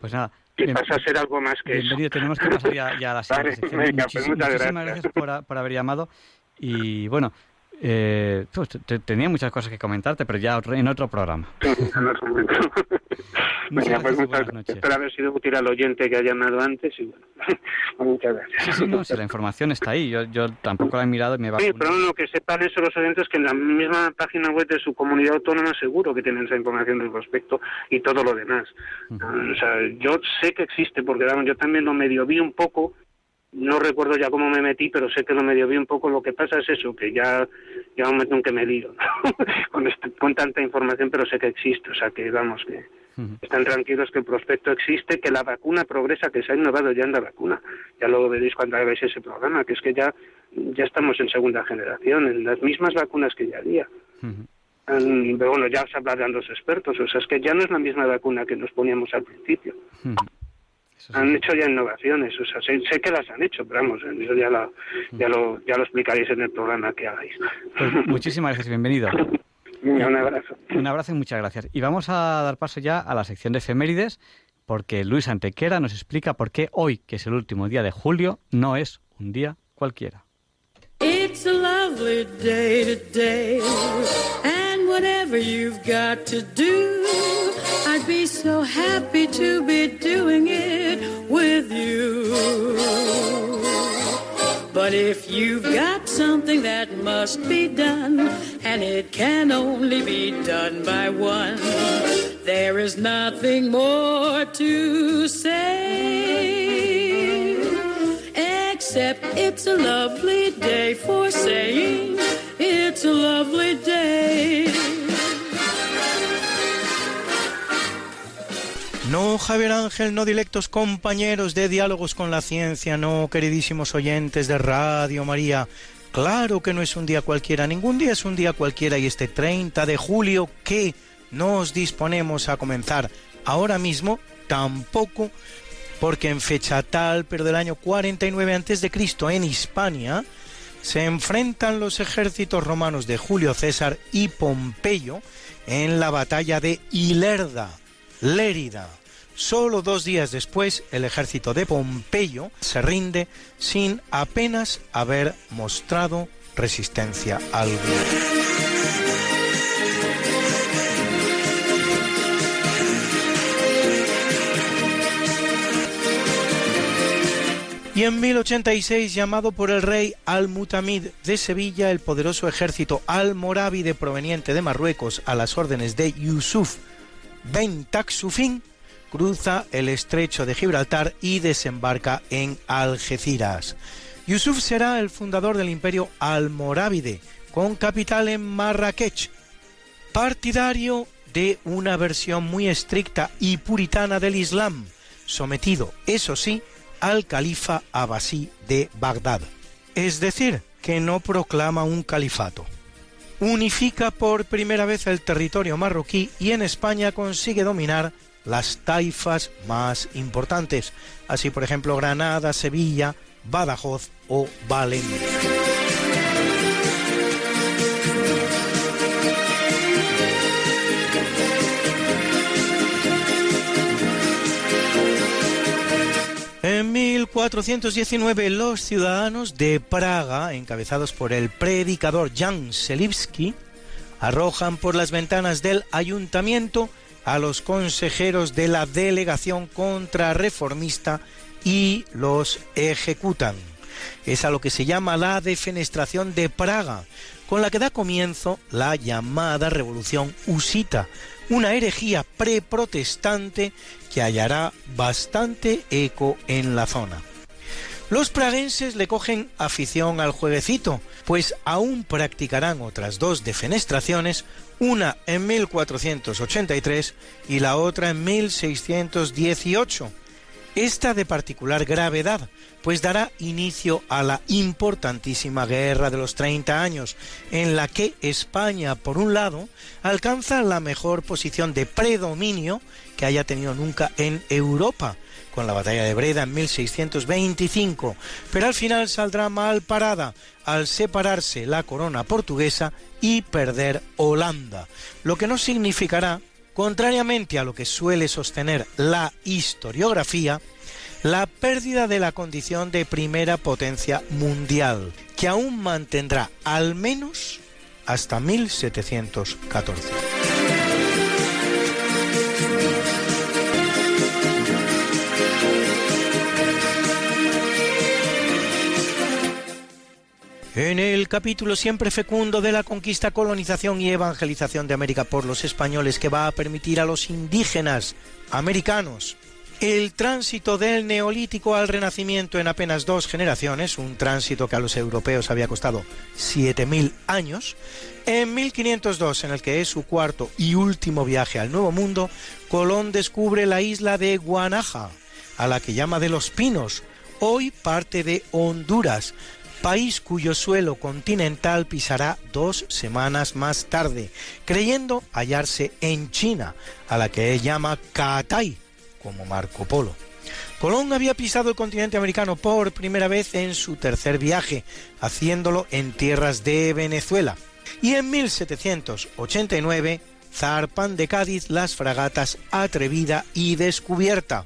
Pues nada. y pasa a ser algo más que eso. Bienvenido, tenemos que pasar ya, ya a la siguiente Vale, pues muchísimas gracias. gracias por, a- por haber llamado. Y bueno, Eh, pues, te- tenía muchas cosas que comentarte, pero ya en otro programa. En otro momento. Venga, pues muchas gracias. Espero haber sido útil al oyente que ha llamado antes y bueno, pues muchas gracias. Sí, sí, no, si la información está ahí, yo, yo tampoco la he mirado y me va Sí, pero no, que sepan eso los oyentes que en la misma página web de su comunidad autónoma seguro que tienen esa información del prospecto y todo lo demás. O sea, yo sé que existe porque vamos, yo también lo medio vi un poco, no recuerdo ya cómo me metí, pero sé que lo medio vi un poco. Lo que pasa es eso, que ya ya un momento en que me lío con, este- con tanta información, pero sé que existe, o sea que vamos que están tranquilos que el prospecto existe, que la vacuna progresa, que se ha innovado ya en la vacuna. Ya lo veréis cuando hagáis ese programa, que es que ya, ya estamos en segunda generación, en las mismas vacunas que ya había. Mm, Pero bueno, ya os hablarán los expertos, o sea, es que ya no es la misma vacuna que nos poníamos al principio. Han hecho ya innovaciones, o sea, sé, sé que las han hecho, pero vamos, eso ya, la- ya, lo, ya lo explicaréis en el programa que hagáis. Pues muchísimas gracias y bienvenido. Un abrazo. Un abrazo y muchas gracias. Y vamos a dar paso ya a la sección de efemérides, porque Luis Antequera nos explica por qué hoy, que es el último día de julio, no es un día cualquiera. It's a lovely day today, and whatever you've got to do, I'd be so happy to be must be done, and it can only be done by one, there is nothing more to say. Except it's a lovely day for saying it's a lovely day. No, Javier Ángel, no directos compañeros de diálogos con la ciencia, no, queridísimos oyentes de Radio María. Claro que no es un día cualquiera, ningún día es un día cualquiera y este 30 de julio que nos disponemos a comenzar ahora mismo, tampoco, porque en fecha tal, pero del año 49 a.C. en Hispania, se enfrentan los ejércitos romanos de Julio César y Pompeyo en la batalla de Ilerda, Lérida. Solo dos días después, el ejército de Pompeyo se rinde sin apenas haber mostrado resistencia alguna. Y en 1086, llamado por el rey Al-Mutamid de Sevilla, el poderoso ejército almorávide proveniente de Marruecos a las órdenes de Yusuf Ben Taksufin, cruza el estrecho de Gibraltar y desembarca en Algeciras. Yusuf será el fundador del imperio almorávide, con capital en Marrakech, partidario de una versión muy estricta y puritana del Islam, sometido, eso sí, al califa abasí de Bagdad. Es decir, que no proclama un califato. Unifica por primera vez el territorio marroquí y en España consigue dominar las taifas más importantes, así por ejemplo Granada, Sevilla, Badajoz o Valencia. En 1419 los ciudadanos de Praga, encabezados por el predicador Jan Selivsky, arrojan por las ventanas del ayuntamiento a los consejeros de la delegación contrarreformista y los ejecutan. Es a lo que se llama la defenestración de Praga, con la que da comienzo la llamada Revolución Husita, una herejía preprotestante que hallará bastante eco en la zona. Los praguenses le cogen afición al jueguecito, pues aún practicarán otras dos defenestraciones, una en 1483 y la otra en 1618. Esta de particular gravedad, pues dará inicio a la importantísima Guerra de los 30 años, en la que España, por un lado, alcanza la mejor posición de predominio que haya tenido nunca en Europa, con la batalla de Breda en 1625, pero al final saldrá mal parada al separarse la corona portuguesa y perder Holanda, lo que no significará, contrariamente a lo que suele sostener la historiografía, la pérdida de la condición de primera potencia mundial, que aún mantendrá al menos hasta 1714. En el capítulo siempre fecundo de la conquista, colonización y evangelización de América por los españoles que va a permitir a los indígenas americanos el tránsito del neolítico al renacimiento en apenas dos generaciones, un tránsito que a los europeos había costado 7.000 años, en 1502, en el que es su cuarto y último viaje al Nuevo Mundo, Colón descubre la isla de Guanaja, a la que llama de los Pinos, hoy parte de Honduras, país cuyo suelo continental pisará dos semanas más tarde, creyendo hallarse en China, a la que él llama Catay, como Marco Polo. Colón había pisado el continente americano por primera vez en su tercer viaje, haciéndolo en tierras de Venezuela. Y en 1789 zarpan de Cádiz las fragatas Atrevida y Descubierta,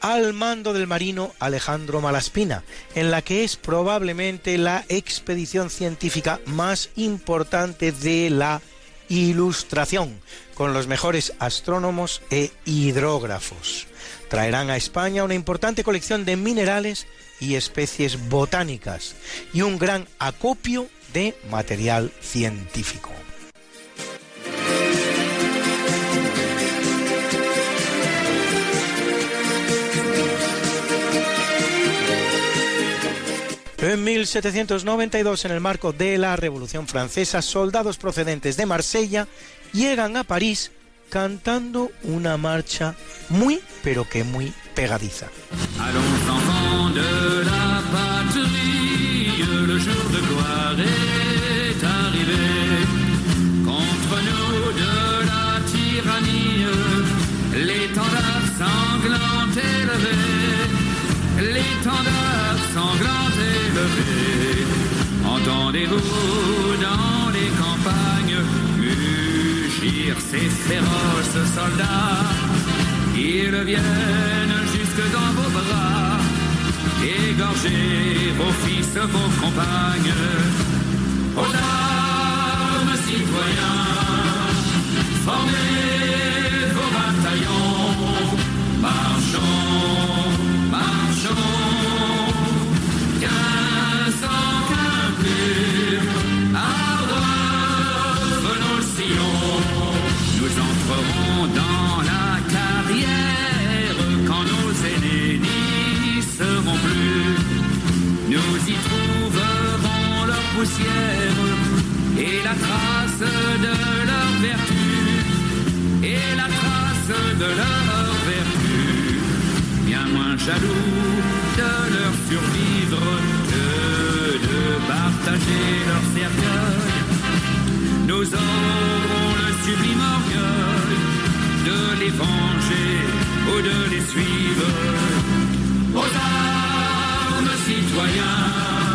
al mando del marino Alejandro Malaspina, en la que es probablemente la expedición científica más importante de la Ilustración, con los mejores astrónomos e hidrógrafos traerán a España una importante colección de minerales y especies botánicas y un gran acopio de material científico. En 1792, en el marco de la Revolución Francesa, soldados procedentes de Marsella llegan a París cantando una marcha muy, pero que muy pegadiza. L'étendard sanglant élevé, l'étendard sanglant. Entendez-vous dans les campagnes mugir ces féroces soldats? Ils viennent jusque dans vos bras, égorger vos fils, vos compagnes. Aux armes, citoyens, formez vos bataillons, et la trace de leur vertu. Et la trace de leur vertu. Bien moins jaloux de leur survivre que de partager leur cercueil. Nous aurons le sublime orgueil de les venger ou de les suivre. Aux armes, citoyens,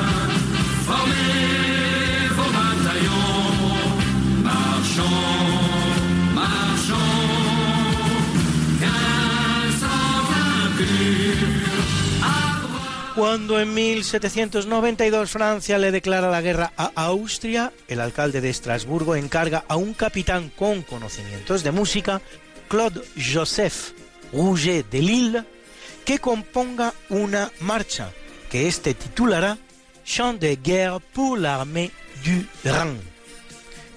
Cuando en 1792 Francia le declara la guerra a Austria, el alcalde de Estrasburgo encarga a un capitán con conocimientos de música, Claude Joseph Rouget de Lille, que componga una marcha que éste titulará Chant de guerre pour l'armée du Rhin,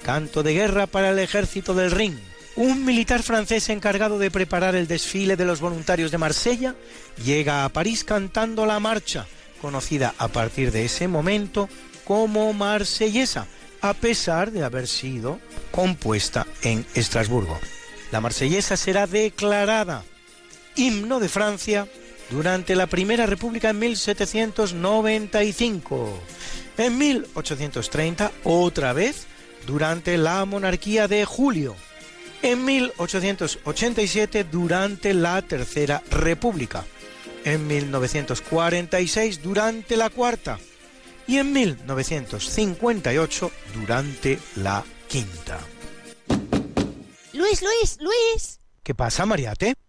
canto de guerra para el ejército del Rin. Un militar francés encargado de preparar el desfile de los voluntarios de Marsella llega a París cantando la marcha, conocida a partir de ese momento como marsellesa, a pesar de haber sido compuesta en Estrasburgo. La marsellesa será declarada himno de Francia durante la Primera República en 1795. En 1830, otra vez, durante la monarquía de Julio en 1887 durante la Tercera República, en 1946 durante la Cuarta y en 1958 durante la Quinta. Luis, Luis, Luis. ¿Qué pasa, Mariate?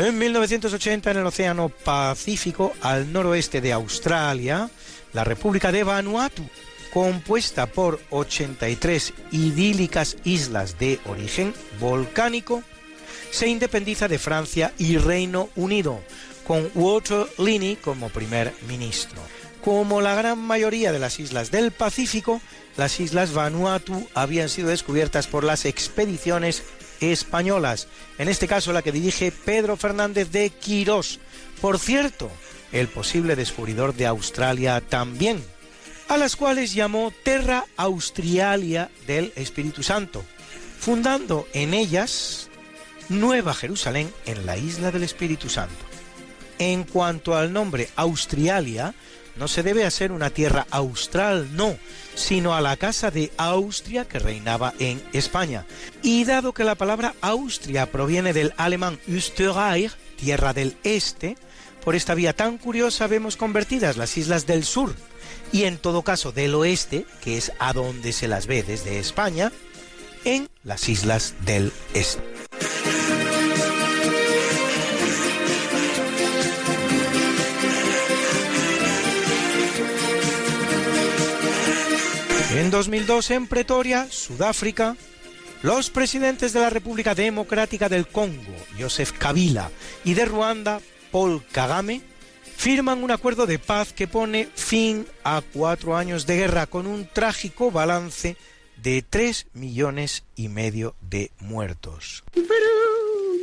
En 1980, en el Océano Pacífico, al noroeste de Australia, la República de Vanuatu, compuesta por 83 idílicas islas de origen volcánico, se independiza de Francia y Reino Unido, con Walter Linney como primer ministro. Como la gran mayoría de las islas del Pacífico, las islas Vanuatu habían sido descubiertas por las expediciones españolas, en este caso la que dirige Pedro Fernández de Quirós, por cierto, el posible descubridor de Australia también, a las cuales llamó Terra Australia del Espíritu Santo, fundando en ellas Nueva Jerusalén en la isla del Espíritu Santo. En cuanto al nombre Australia, no se debe a ser una tierra austral, no, sino a la casa de Austria que reinaba en España. Y dado que la palabra Austria proviene del alemán Österreich, tierra del este, por esta vía tan curiosa vemos convertidas las islas del sur y en todo caso del oeste, que es a donde se las ve desde España, en las islas del este. 2002 en Pretoria, Sudáfrica, los presidentes de la República Democrática del Congo, Joseph Kabila, y de Ruanda, Paul Kagame, firman un acuerdo de paz que pone fin a cuatro años de guerra con un trágico balance de tres millones y medio de muertos.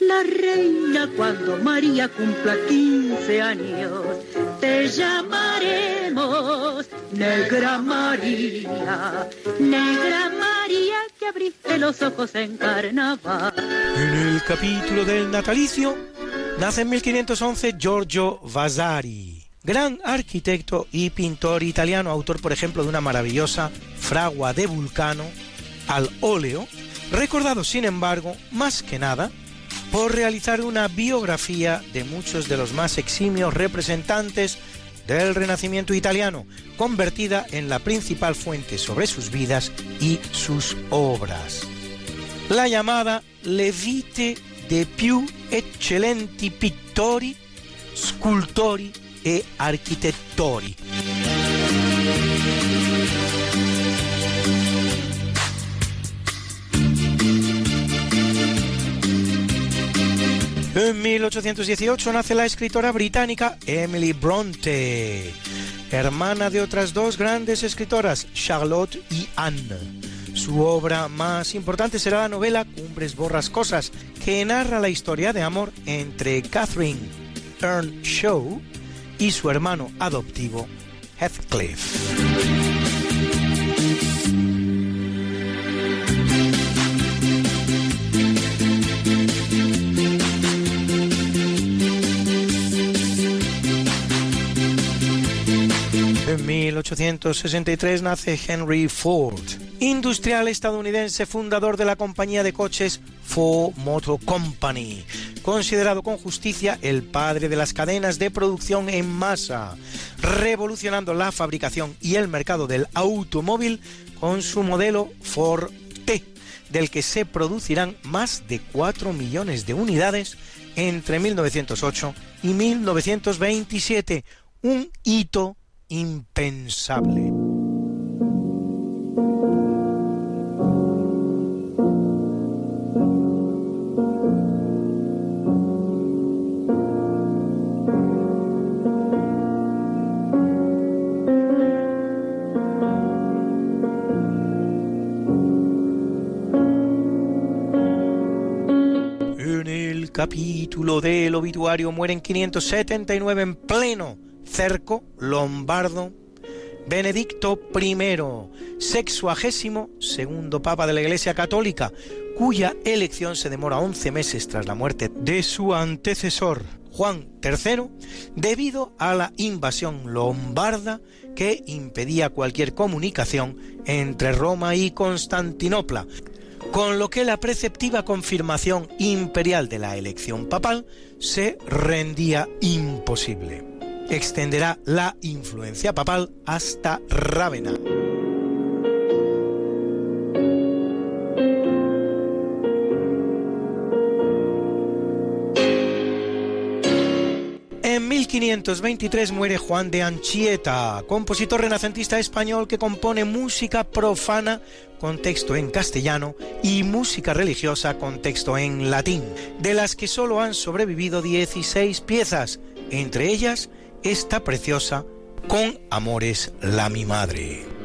la reina cuando María cumpla 15 años. Te llamaremos Negra María, Negra María que abriste los ojos en carnaval. En el capítulo del natalicio nace en 1511 Giorgio Vasari, gran arquitecto y pintor italiano, autor por ejemplo de una maravillosa fragua de Vulcano al óleo, recordado sin embargo más que nada por realizar una biografía de muchos de los más eximios representantes del Renacimiento italiano, convertida en la principal fuente sobre sus vidas y sus obras. La llamada Le vite de più eccellenti pittori, scultori e architettori. En 1818 nace la escritora británica Emily Bronte, hermana de otras dos grandes escritoras, Charlotte y Anne. Su obra más importante será la novela Cumbres Borrascosas, que narra la historia de amor entre Catherine Earnshaw y su hermano adoptivo Heathcliff. En 1863 nace Henry Ford, industrial estadounidense fundador de la compañía de coches Ford Motor Company, considerado con justicia el padre de las cadenas de producción en masa, revolucionando la fabricación y el mercado del automóvil con su modelo Ford T, del que se producirán más de 4 millones de unidades entre 1908 y 1927, un hito impensable. En el capítulo del obituario mueren 579 en pleno cerco lombardo Benedicto I, sexuagésimo segundo papa de la Iglesia Católica, cuya elección se demora 11 meses tras la muerte de su antecesor, Juan III, debido a la invasión lombarda que impedía cualquier comunicación entre Roma y Constantinopla, con lo que la preceptiva confirmación imperial de la elección papal se rendía imposible. Extenderá la influencia papal hasta Rávena. En 1523 muere Juan de Anchieta, compositor renacentista español que compone música profana con texto en castellano y música religiosa con texto en latín, de las que solo han sobrevivido 16 piezas, entre ellas esta preciosa Con Amores la mi madre.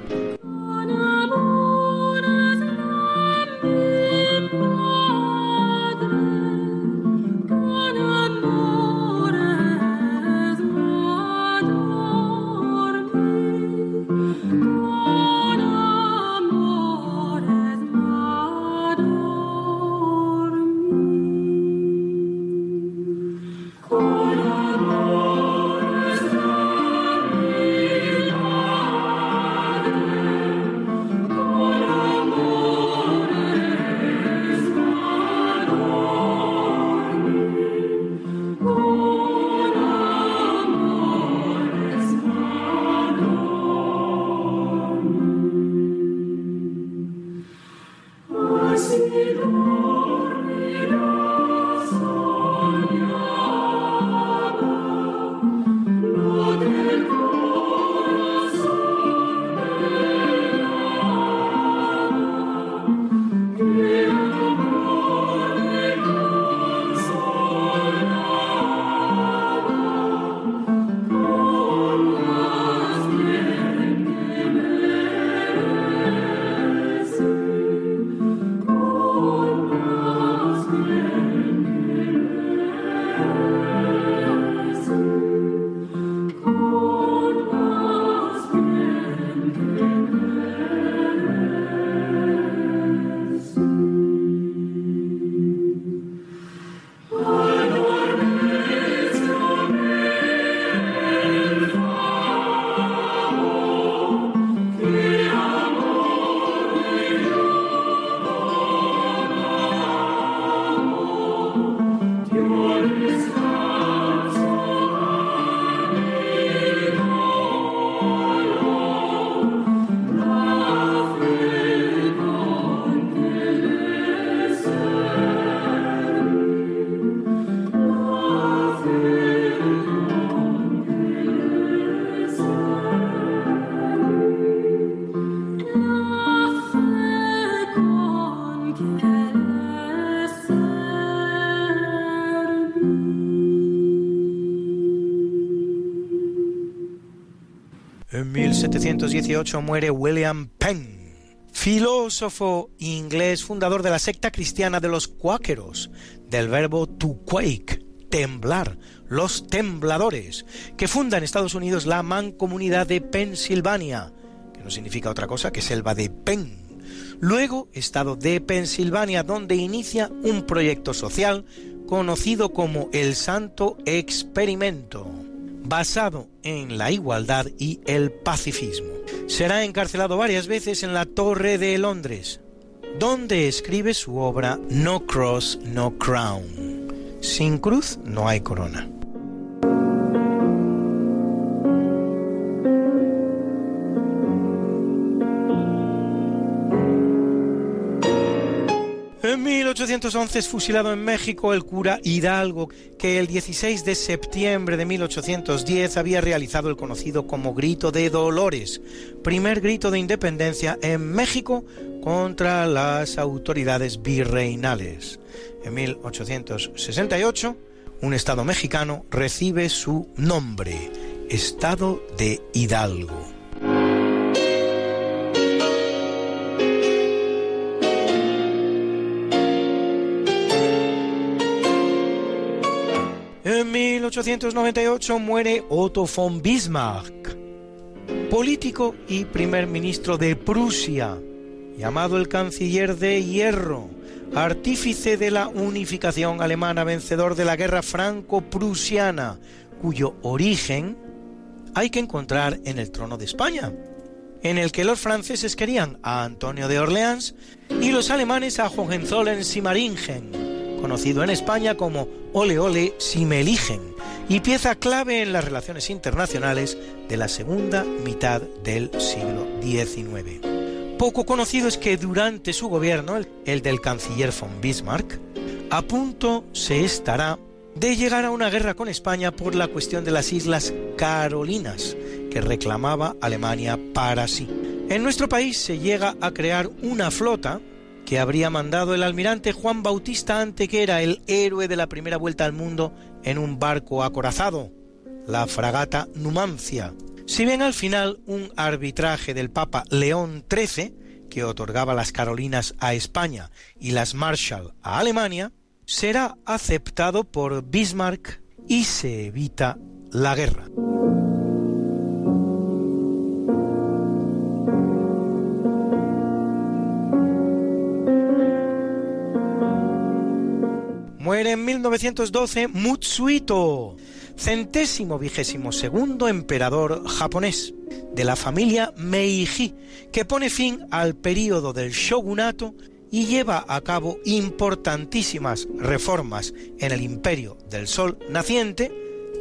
1718 muere William Penn, filósofo inglés fundador de la secta cristiana de los cuáqueros, del verbo to quake, temblar, los tembladores, que funda en Estados Unidos la mancomunidad de Pensilvania, que no significa otra cosa que selva de Penn. Luego, estado de Pensilvania, donde inicia un proyecto social conocido como el Santo Experimento basado en la igualdad y el pacifismo. Será encarcelado varias veces en la Torre de Londres, donde escribe su obra No Cross, No Crown. Sin cruz no hay corona. 1811 es fusilado en México el cura Hidalgo, que el 16 de septiembre de 1810 había realizado el conocido como Grito de Dolores, primer grito de independencia en México contra las autoridades virreinales. En 1868, un estado mexicano recibe su nombre, Estado de Hidalgo. 1898 muere Otto von Bismarck, político y primer ministro de Prusia, llamado el canciller de hierro, artífice de la unificación alemana, vencedor de la guerra franco-prusiana, cuyo origen hay que encontrar en el trono de España, en el que los franceses querían a Antonio de Orleans y los alemanes a Hohenzollern-Sigmaringen conocido en España como Ole Ole si me eligen, y pieza clave en las relaciones internacionales de la segunda mitad del siglo XIX. Poco conocido es que durante su gobierno, el del canciller von Bismarck, a punto se estará de llegar a una guerra con España por la cuestión de las Islas Carolinas, que reclamaba Alemania para sí. En nuestro país se llega a crear una flota que habría mandado el almirante Juan Bautista Antequera, el héroe de la primera vuelta al mundo, en un barco acorazado, la fragata Numancia. Si bien al final un arbitraje del Papa León XIII, que otorgaba las Carolinas a España y las Marshall a Alemania, será aceptado por Bismarck y se evita la guerra. Muere en 1912 Mutsuhito, centésimo vigésimo segundo emperador japonés de la familia Meiji, que pone fin al período del shogunato y lleva a cabo importantísimas reformas en el imperio del sol naciente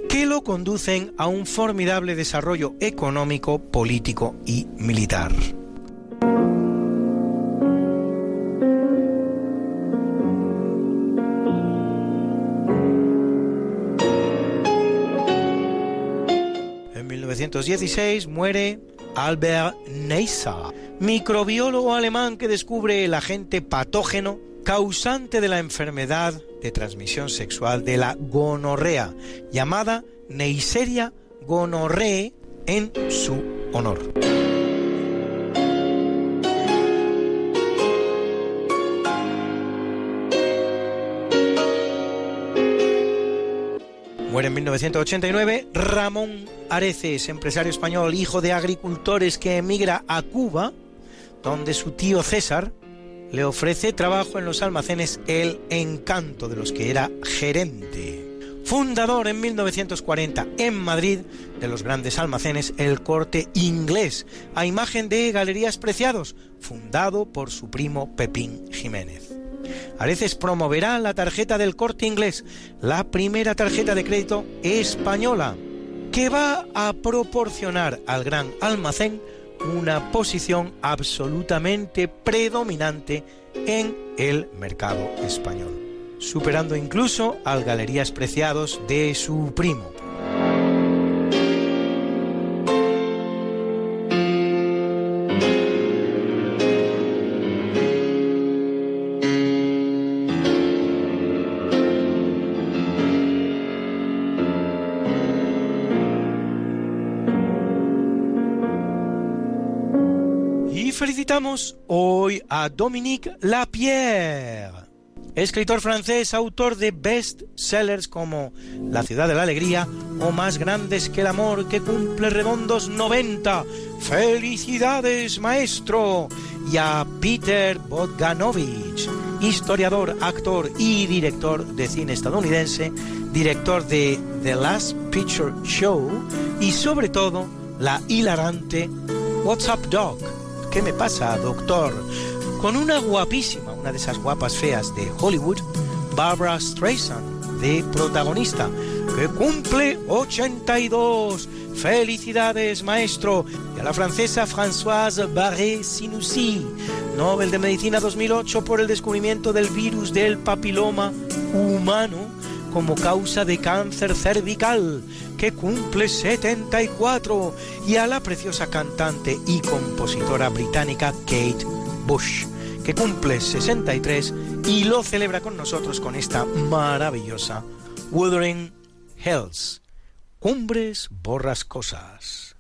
que lo conducen a un formidable desarrollo económico, político y militar. 1916 muere Albert Neisser, microbiólogo alemán que descubre el agente patógeno causante de la enfermedad de transmisión sexual de la gonorrea, llamada Neisseria gonorrhoeae en su honor. Muere en 1989 Ramón Areces, empresario español, hijo de agricultores que emigra a Cuba, donde su tío César le ofrece trabajo en los almacenes El Encanto, de los que era gerente. Fundador en 1940 en Madrid de los grandes almacenes El Corte Inglés, a imagen de Galerías Preciados, fundado por su primo Pepín Jiménez. Areces promoverá la tarjeta del corte inglés, la primera tarjeta de crédito española, que va a proporcionar al gran almacén una posición absolutamente predominante en el mercado español, superando incluso al Galerías Preciados de su primo. Hoy a Dominique Lapierre, escritor francés, autor de best-sellers como La ciudad de la alegría o Más grandes que el amor que cumple redondos 90. ¡Felicidades, maestro! Y a Peter Bogdanovich, historiador, actor y director de cine estadounidense, director de The Last Picture Show y sobre todo la hilarante What's Up Doc? ¿Qué me pasa, doctor? Con una guapísima, una de esas guapas feas de Hollywood, Barbara Streisand, de protagonista, que cumple 82. Felicidades, maestro. Y a la francesa Françoise Barré-Sinoussi, Nobel de Medicina 2008 por el descubrimiento del virus del papiloma humano como causa de cáncer cervical, que cumple 74, y a la preciosa cantante y compositora británica Kate Bush, que cumple 63 y lo celebra con nosotros con esta maravillosa Wuthering Hills, Cumbres Borrascosas.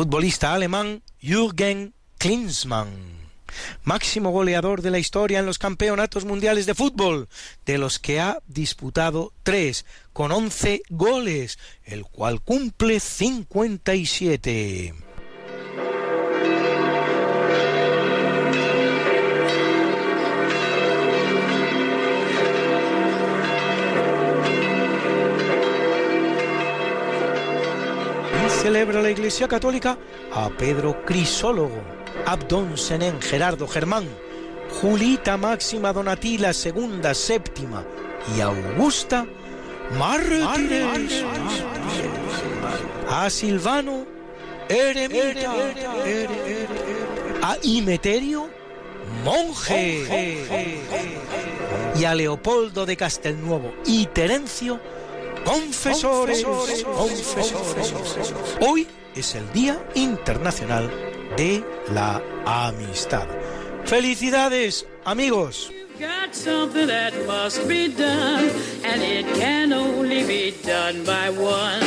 Futbolista alemán Jürgen Klinsmann, máximo goleador de la historia en los campeonatos mundiales de fútbol, de los que ha disputado tres, con 11 goles, el cual cumple 57. Celebra la Iglesia Católica a Pedro Crisólogo, Abdón Senén Gerardo Germán, Julita Máxima Donatila Segunda Séptima y Augusta Mártires. A Silvano Eremita. A Imeterio Monje. Y a Leopoldo de Castelnuovo y Terencio Confesores. Confesores. Hoy es el Día Internacional de la Amistad. Felicidades, amigos. got something that must be done, and it can only be done by one.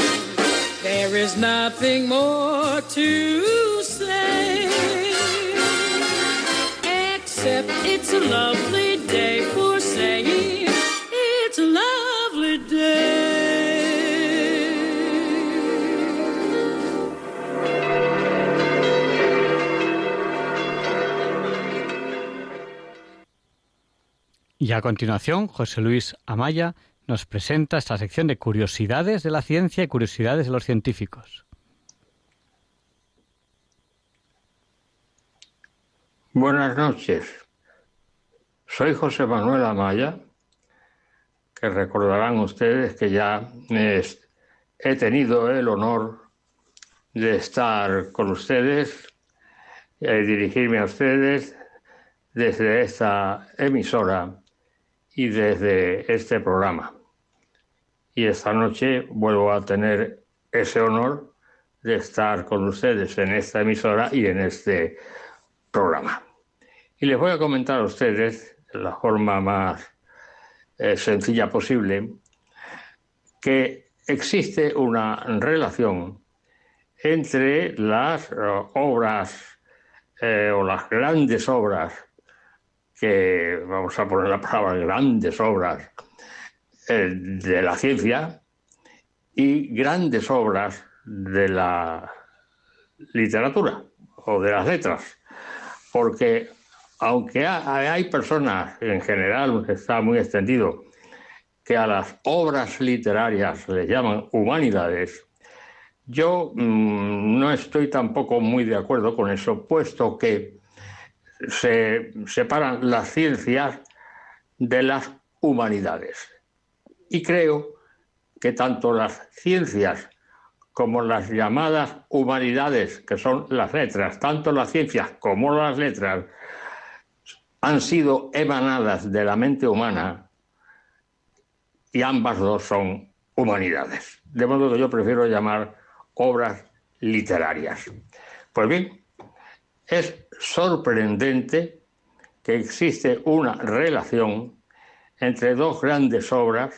There is nothing more to say, except it's a lovely day for saying it's a lovely a continuación, José Luis Amaya nos presenta esta sección de curiosidades de la ciencia y curiosidades de los científicos. Buenas noches. Soy José Manuel Amaya, que recordarán ustedes que ya he tenido el honor de estar con ustedes y dirigirme a ustedes desde esta emisora y desde este programa. Y esta noche vuelvo a tener ese honor de estar con ustedes en esta emisora y en este programa. Y les voy a comentar a ustedes, de la forma más eh, sencilla posible, que existe una relación entre las eh, obras eh, o las grandes obras que, vamos a poner la palabra grandes obras eh, de la ciencia y grandes obras de la literatura o de las letras. Porque aunque ha- hay personas, en general está muy extendido, que a las obras literarias les llaman humanidades, yo mm, no estoy tampoco muy de acuerdo con eso, puesto que se separan las ciencias de las humanidades. Y creo que tanto las ciencias como las llamadas humanidades, que son las letras, tanto las ciencias como las letras, han sido emanadas de la mente humana y ambas dos son humanidades. De modo que yo prefiero llamar obras literarias. Pues bien, es sorprendente que existe una relación entre dos grandes obras,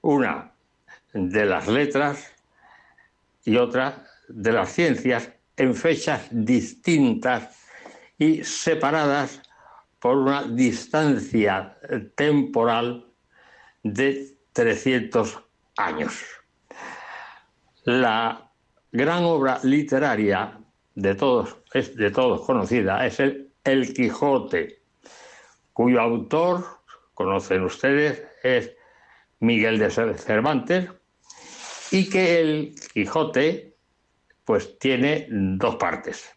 una de las letras y otra de las ciencias, en fechas distintas y separadas por una distancia temporal de 300 años. La gran obra literaria de todos, es de todos conocida, es el, el Quijote, cuyo autor, conocen ustedes, es Miguel de Cervantes, y que el Quijote pues tiene dos partes.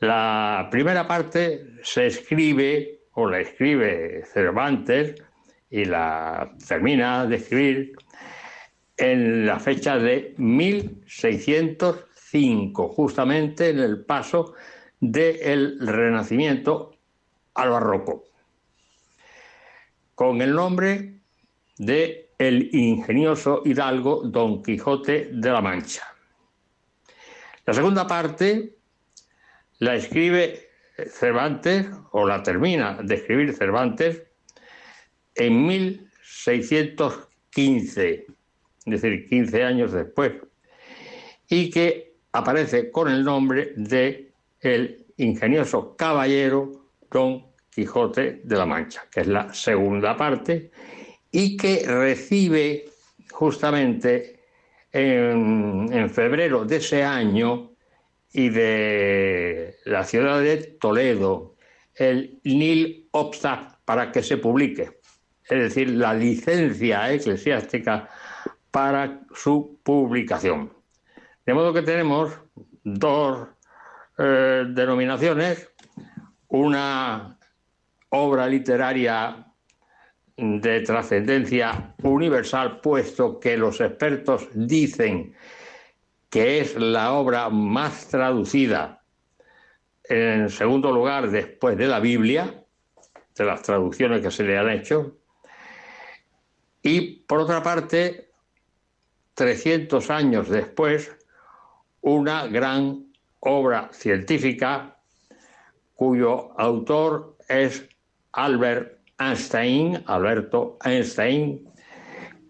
La primera parte se escribe o la escribe Cervantes y la termina de escribir en la fecha de 1605, justamente en el paso del Renacimiento al Barroco, con el nombre de el ingenioso hidalgo Don Quijote de la Mancha. La segunda parte la escribe Cervantes, o la termina de escribir Cervantes, en 1615, es decir, 15 años después, y que aparece con el nombre de el ingenioso caballero Don Quijote de la Mancha, que es la segunda parte, y que recibe justamente en, febrero de ese año y de la ciudad de Toledo el Nil Obstat para que se publique, es decir, la licencia eclesiástica para su publicación. De modo que tenemos dos eh, denominaciones, una obra literaria de trascendencia universal, puesto que los expertos dicen que es la obra más traducida, en segundo lugar, después de la Biblia, de las traducciones que se le han hecho, y por otra parte, 300 años después, una gran obra científica cuyo autor es Albert Einstein, Alberto Einstein,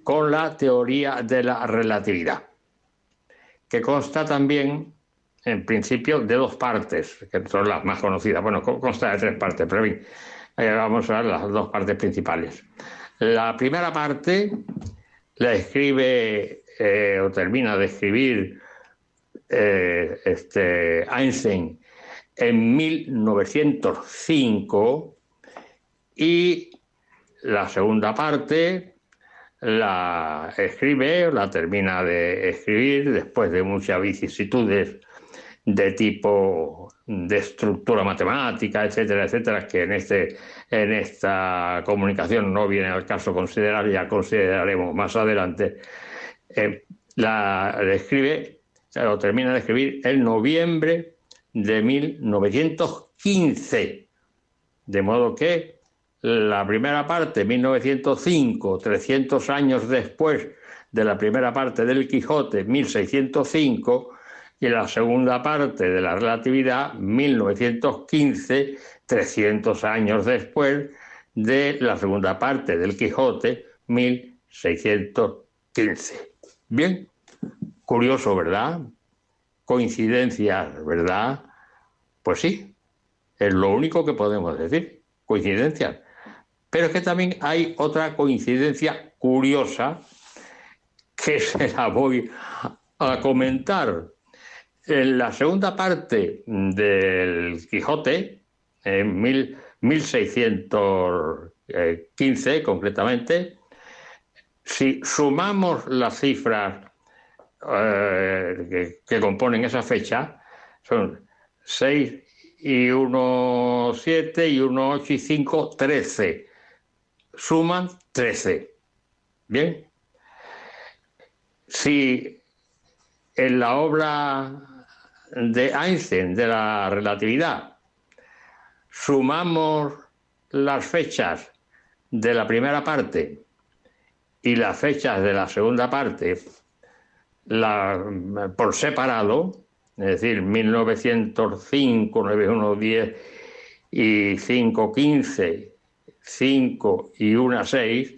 con la teoría de la relatividad, que consta también, en principio, de dos partes, que son las más conocidas. Bueno, consta de tres partes, pero bien, vamos a ver las dos partes principales. La primera parte la escribe eh, o termina de escribir eh, este, Einstein en 1905 y la segunda parte la escribe, la termina de escribir después de muchas vicisitudes de tipo de estructura matemática, etcétera, etcétera, que en, este, en esta comunicación no viene al caso considerar, ya consideraremos más adelante, eh, la escribe, lo termina de escribir en noviembre de 1915. De modo que la primera parte, 1905, 300 años después de la primera parte del Quijote, 1605, y la segunda parte de la relatividad, 1915, 300 años después de la segunda parte del Quijote, 1615. Bien, curioso, ¿verdad? Coincidencias, ¿verdad? Pues sí, es lo único que podemos decir, coincidencias. Pero es que también hay otra coincidencia curiosa que se la voy a comentar. En la segunda parte del Quijote, en 1615 concretamente, si sumamos las cifras eh, que, componen esa fecha, son 6 y 1, 7 y 1, 8 y 5, 13 suman 13. Bien. Si en la obra de Einstein de la relatividad sumamos las fechas de la primera parte y las fechas de la segunda parte por separado, es decir, 1905, 9110 y 515 5 y una 6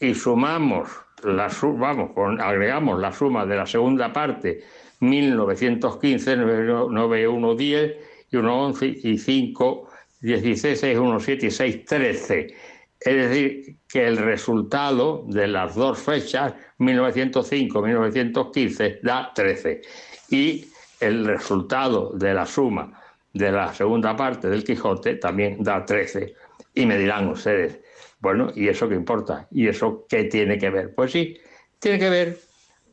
y sumamos la vamos, agregamos la suma de la segunda parte 1915, 9, 1, 10 y 1, 11 y 5, 16, 6, 1, 7 y 6, 13. Es decir, que el resultado de las dos fechas, 1905, 1915, da 13. Y el resultado de la suma de la segunda parte del Quijote también da 13. Y me dirán ustedes, bueno, ¿y eso qué importa? ¿Y eso qué tiene que ver? Pues sí, tiene que ver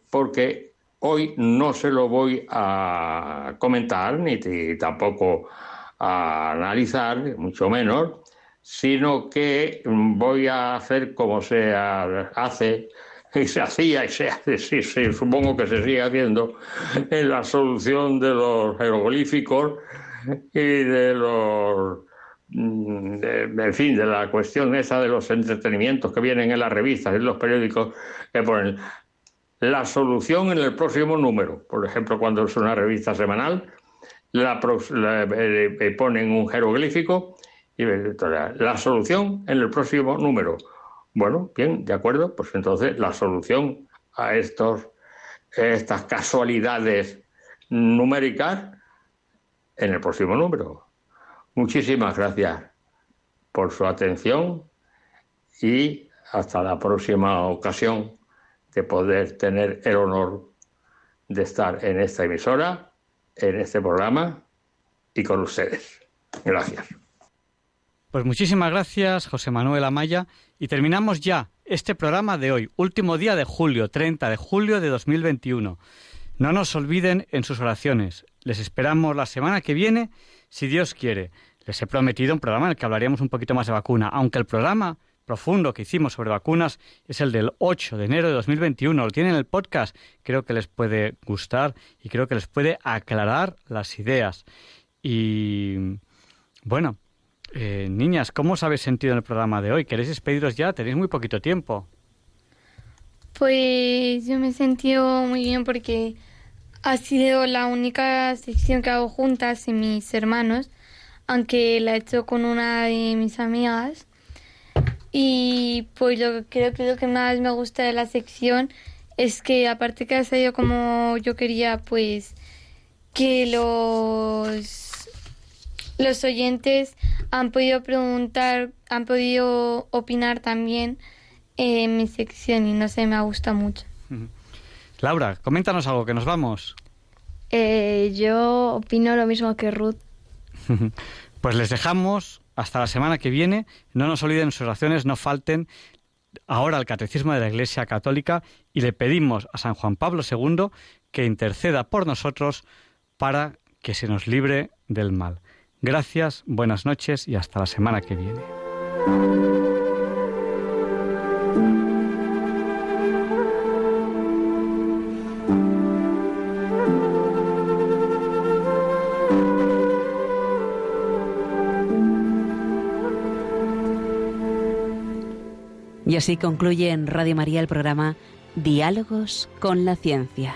porque hoy no se lo voy a comentar ni tampoco a analizar, mucho menos, sino que voy a hacer como se hace y se hacía y se hace, sí, sí, supongo que se sigue haciendo en la solución de los jeroglíficos y de los Mm, en fin, de la cuestión esa de los entretenimientos que vienen en las revistas, en los periódicos, que ponen la solución en el próximo número. Por ejemplo, cuando es una revista semanal, la, eh, eh, ponen un jeroglífico y la solución en el próximo número. Bueno, bien, de acuerdo, pues entonces la solución a estos, estas casualidades numéricas en el próximo número. Muchísimas gracias por su atención y hasta la próxima ocasión de poder tener el honor de estar en esta emisora, en este programa y con ustedes. Gracias. Pues muchísimas gracias, José Manuel Amaya. Y terminamos ya este programa de hoy, último día de julio, 30 de julio de 2021. No nos olviden en sus oraciones. Les esperamos la semana que viene, si Dios quiere. Les he prometido un programa en el que hablaríamos un poquito más de vacuna, aunque el programa profundo que hicimos sobre vacunas es el del 8 de enero de 2021. Lo tienen en el podcast. Creo que les puede gustar y creo que les puede aclarar las ideas. Y bueno, eh, niñas, ¿cómo os habéis sentido en el programa de hoy? ¿Queréis despediros ya? Tenéis muy poquito tiempo. Pues yo me he sentido muy bien porque ha sido la única sección que hago juntas y mis hermanos, aunque la he hecho con una de mis amigas. Y pues lo creo que lo que más me gusta de la sección es que aparte que ha salido como yo quería, pues que los los oyentes han podido preguntar, han podido opinar también en mi sección y no sé, me gusta mucho. Laura, coméntanos algo, que nos vamos. Eh, yo opino lo mismo que Ruth. pues les dejamos hasta la semana que viene. No nos olviden sus oraciones, no falten ahora al Catecismo de la Iglesia Católica y le pedimos a San Juan Pablo II que interceda por nosotros para que se nos libre del mal. Gracias, buenas noches y hasta la semana que viene. Y así concluye en Radio María el programa Diálogos con la Ciencia.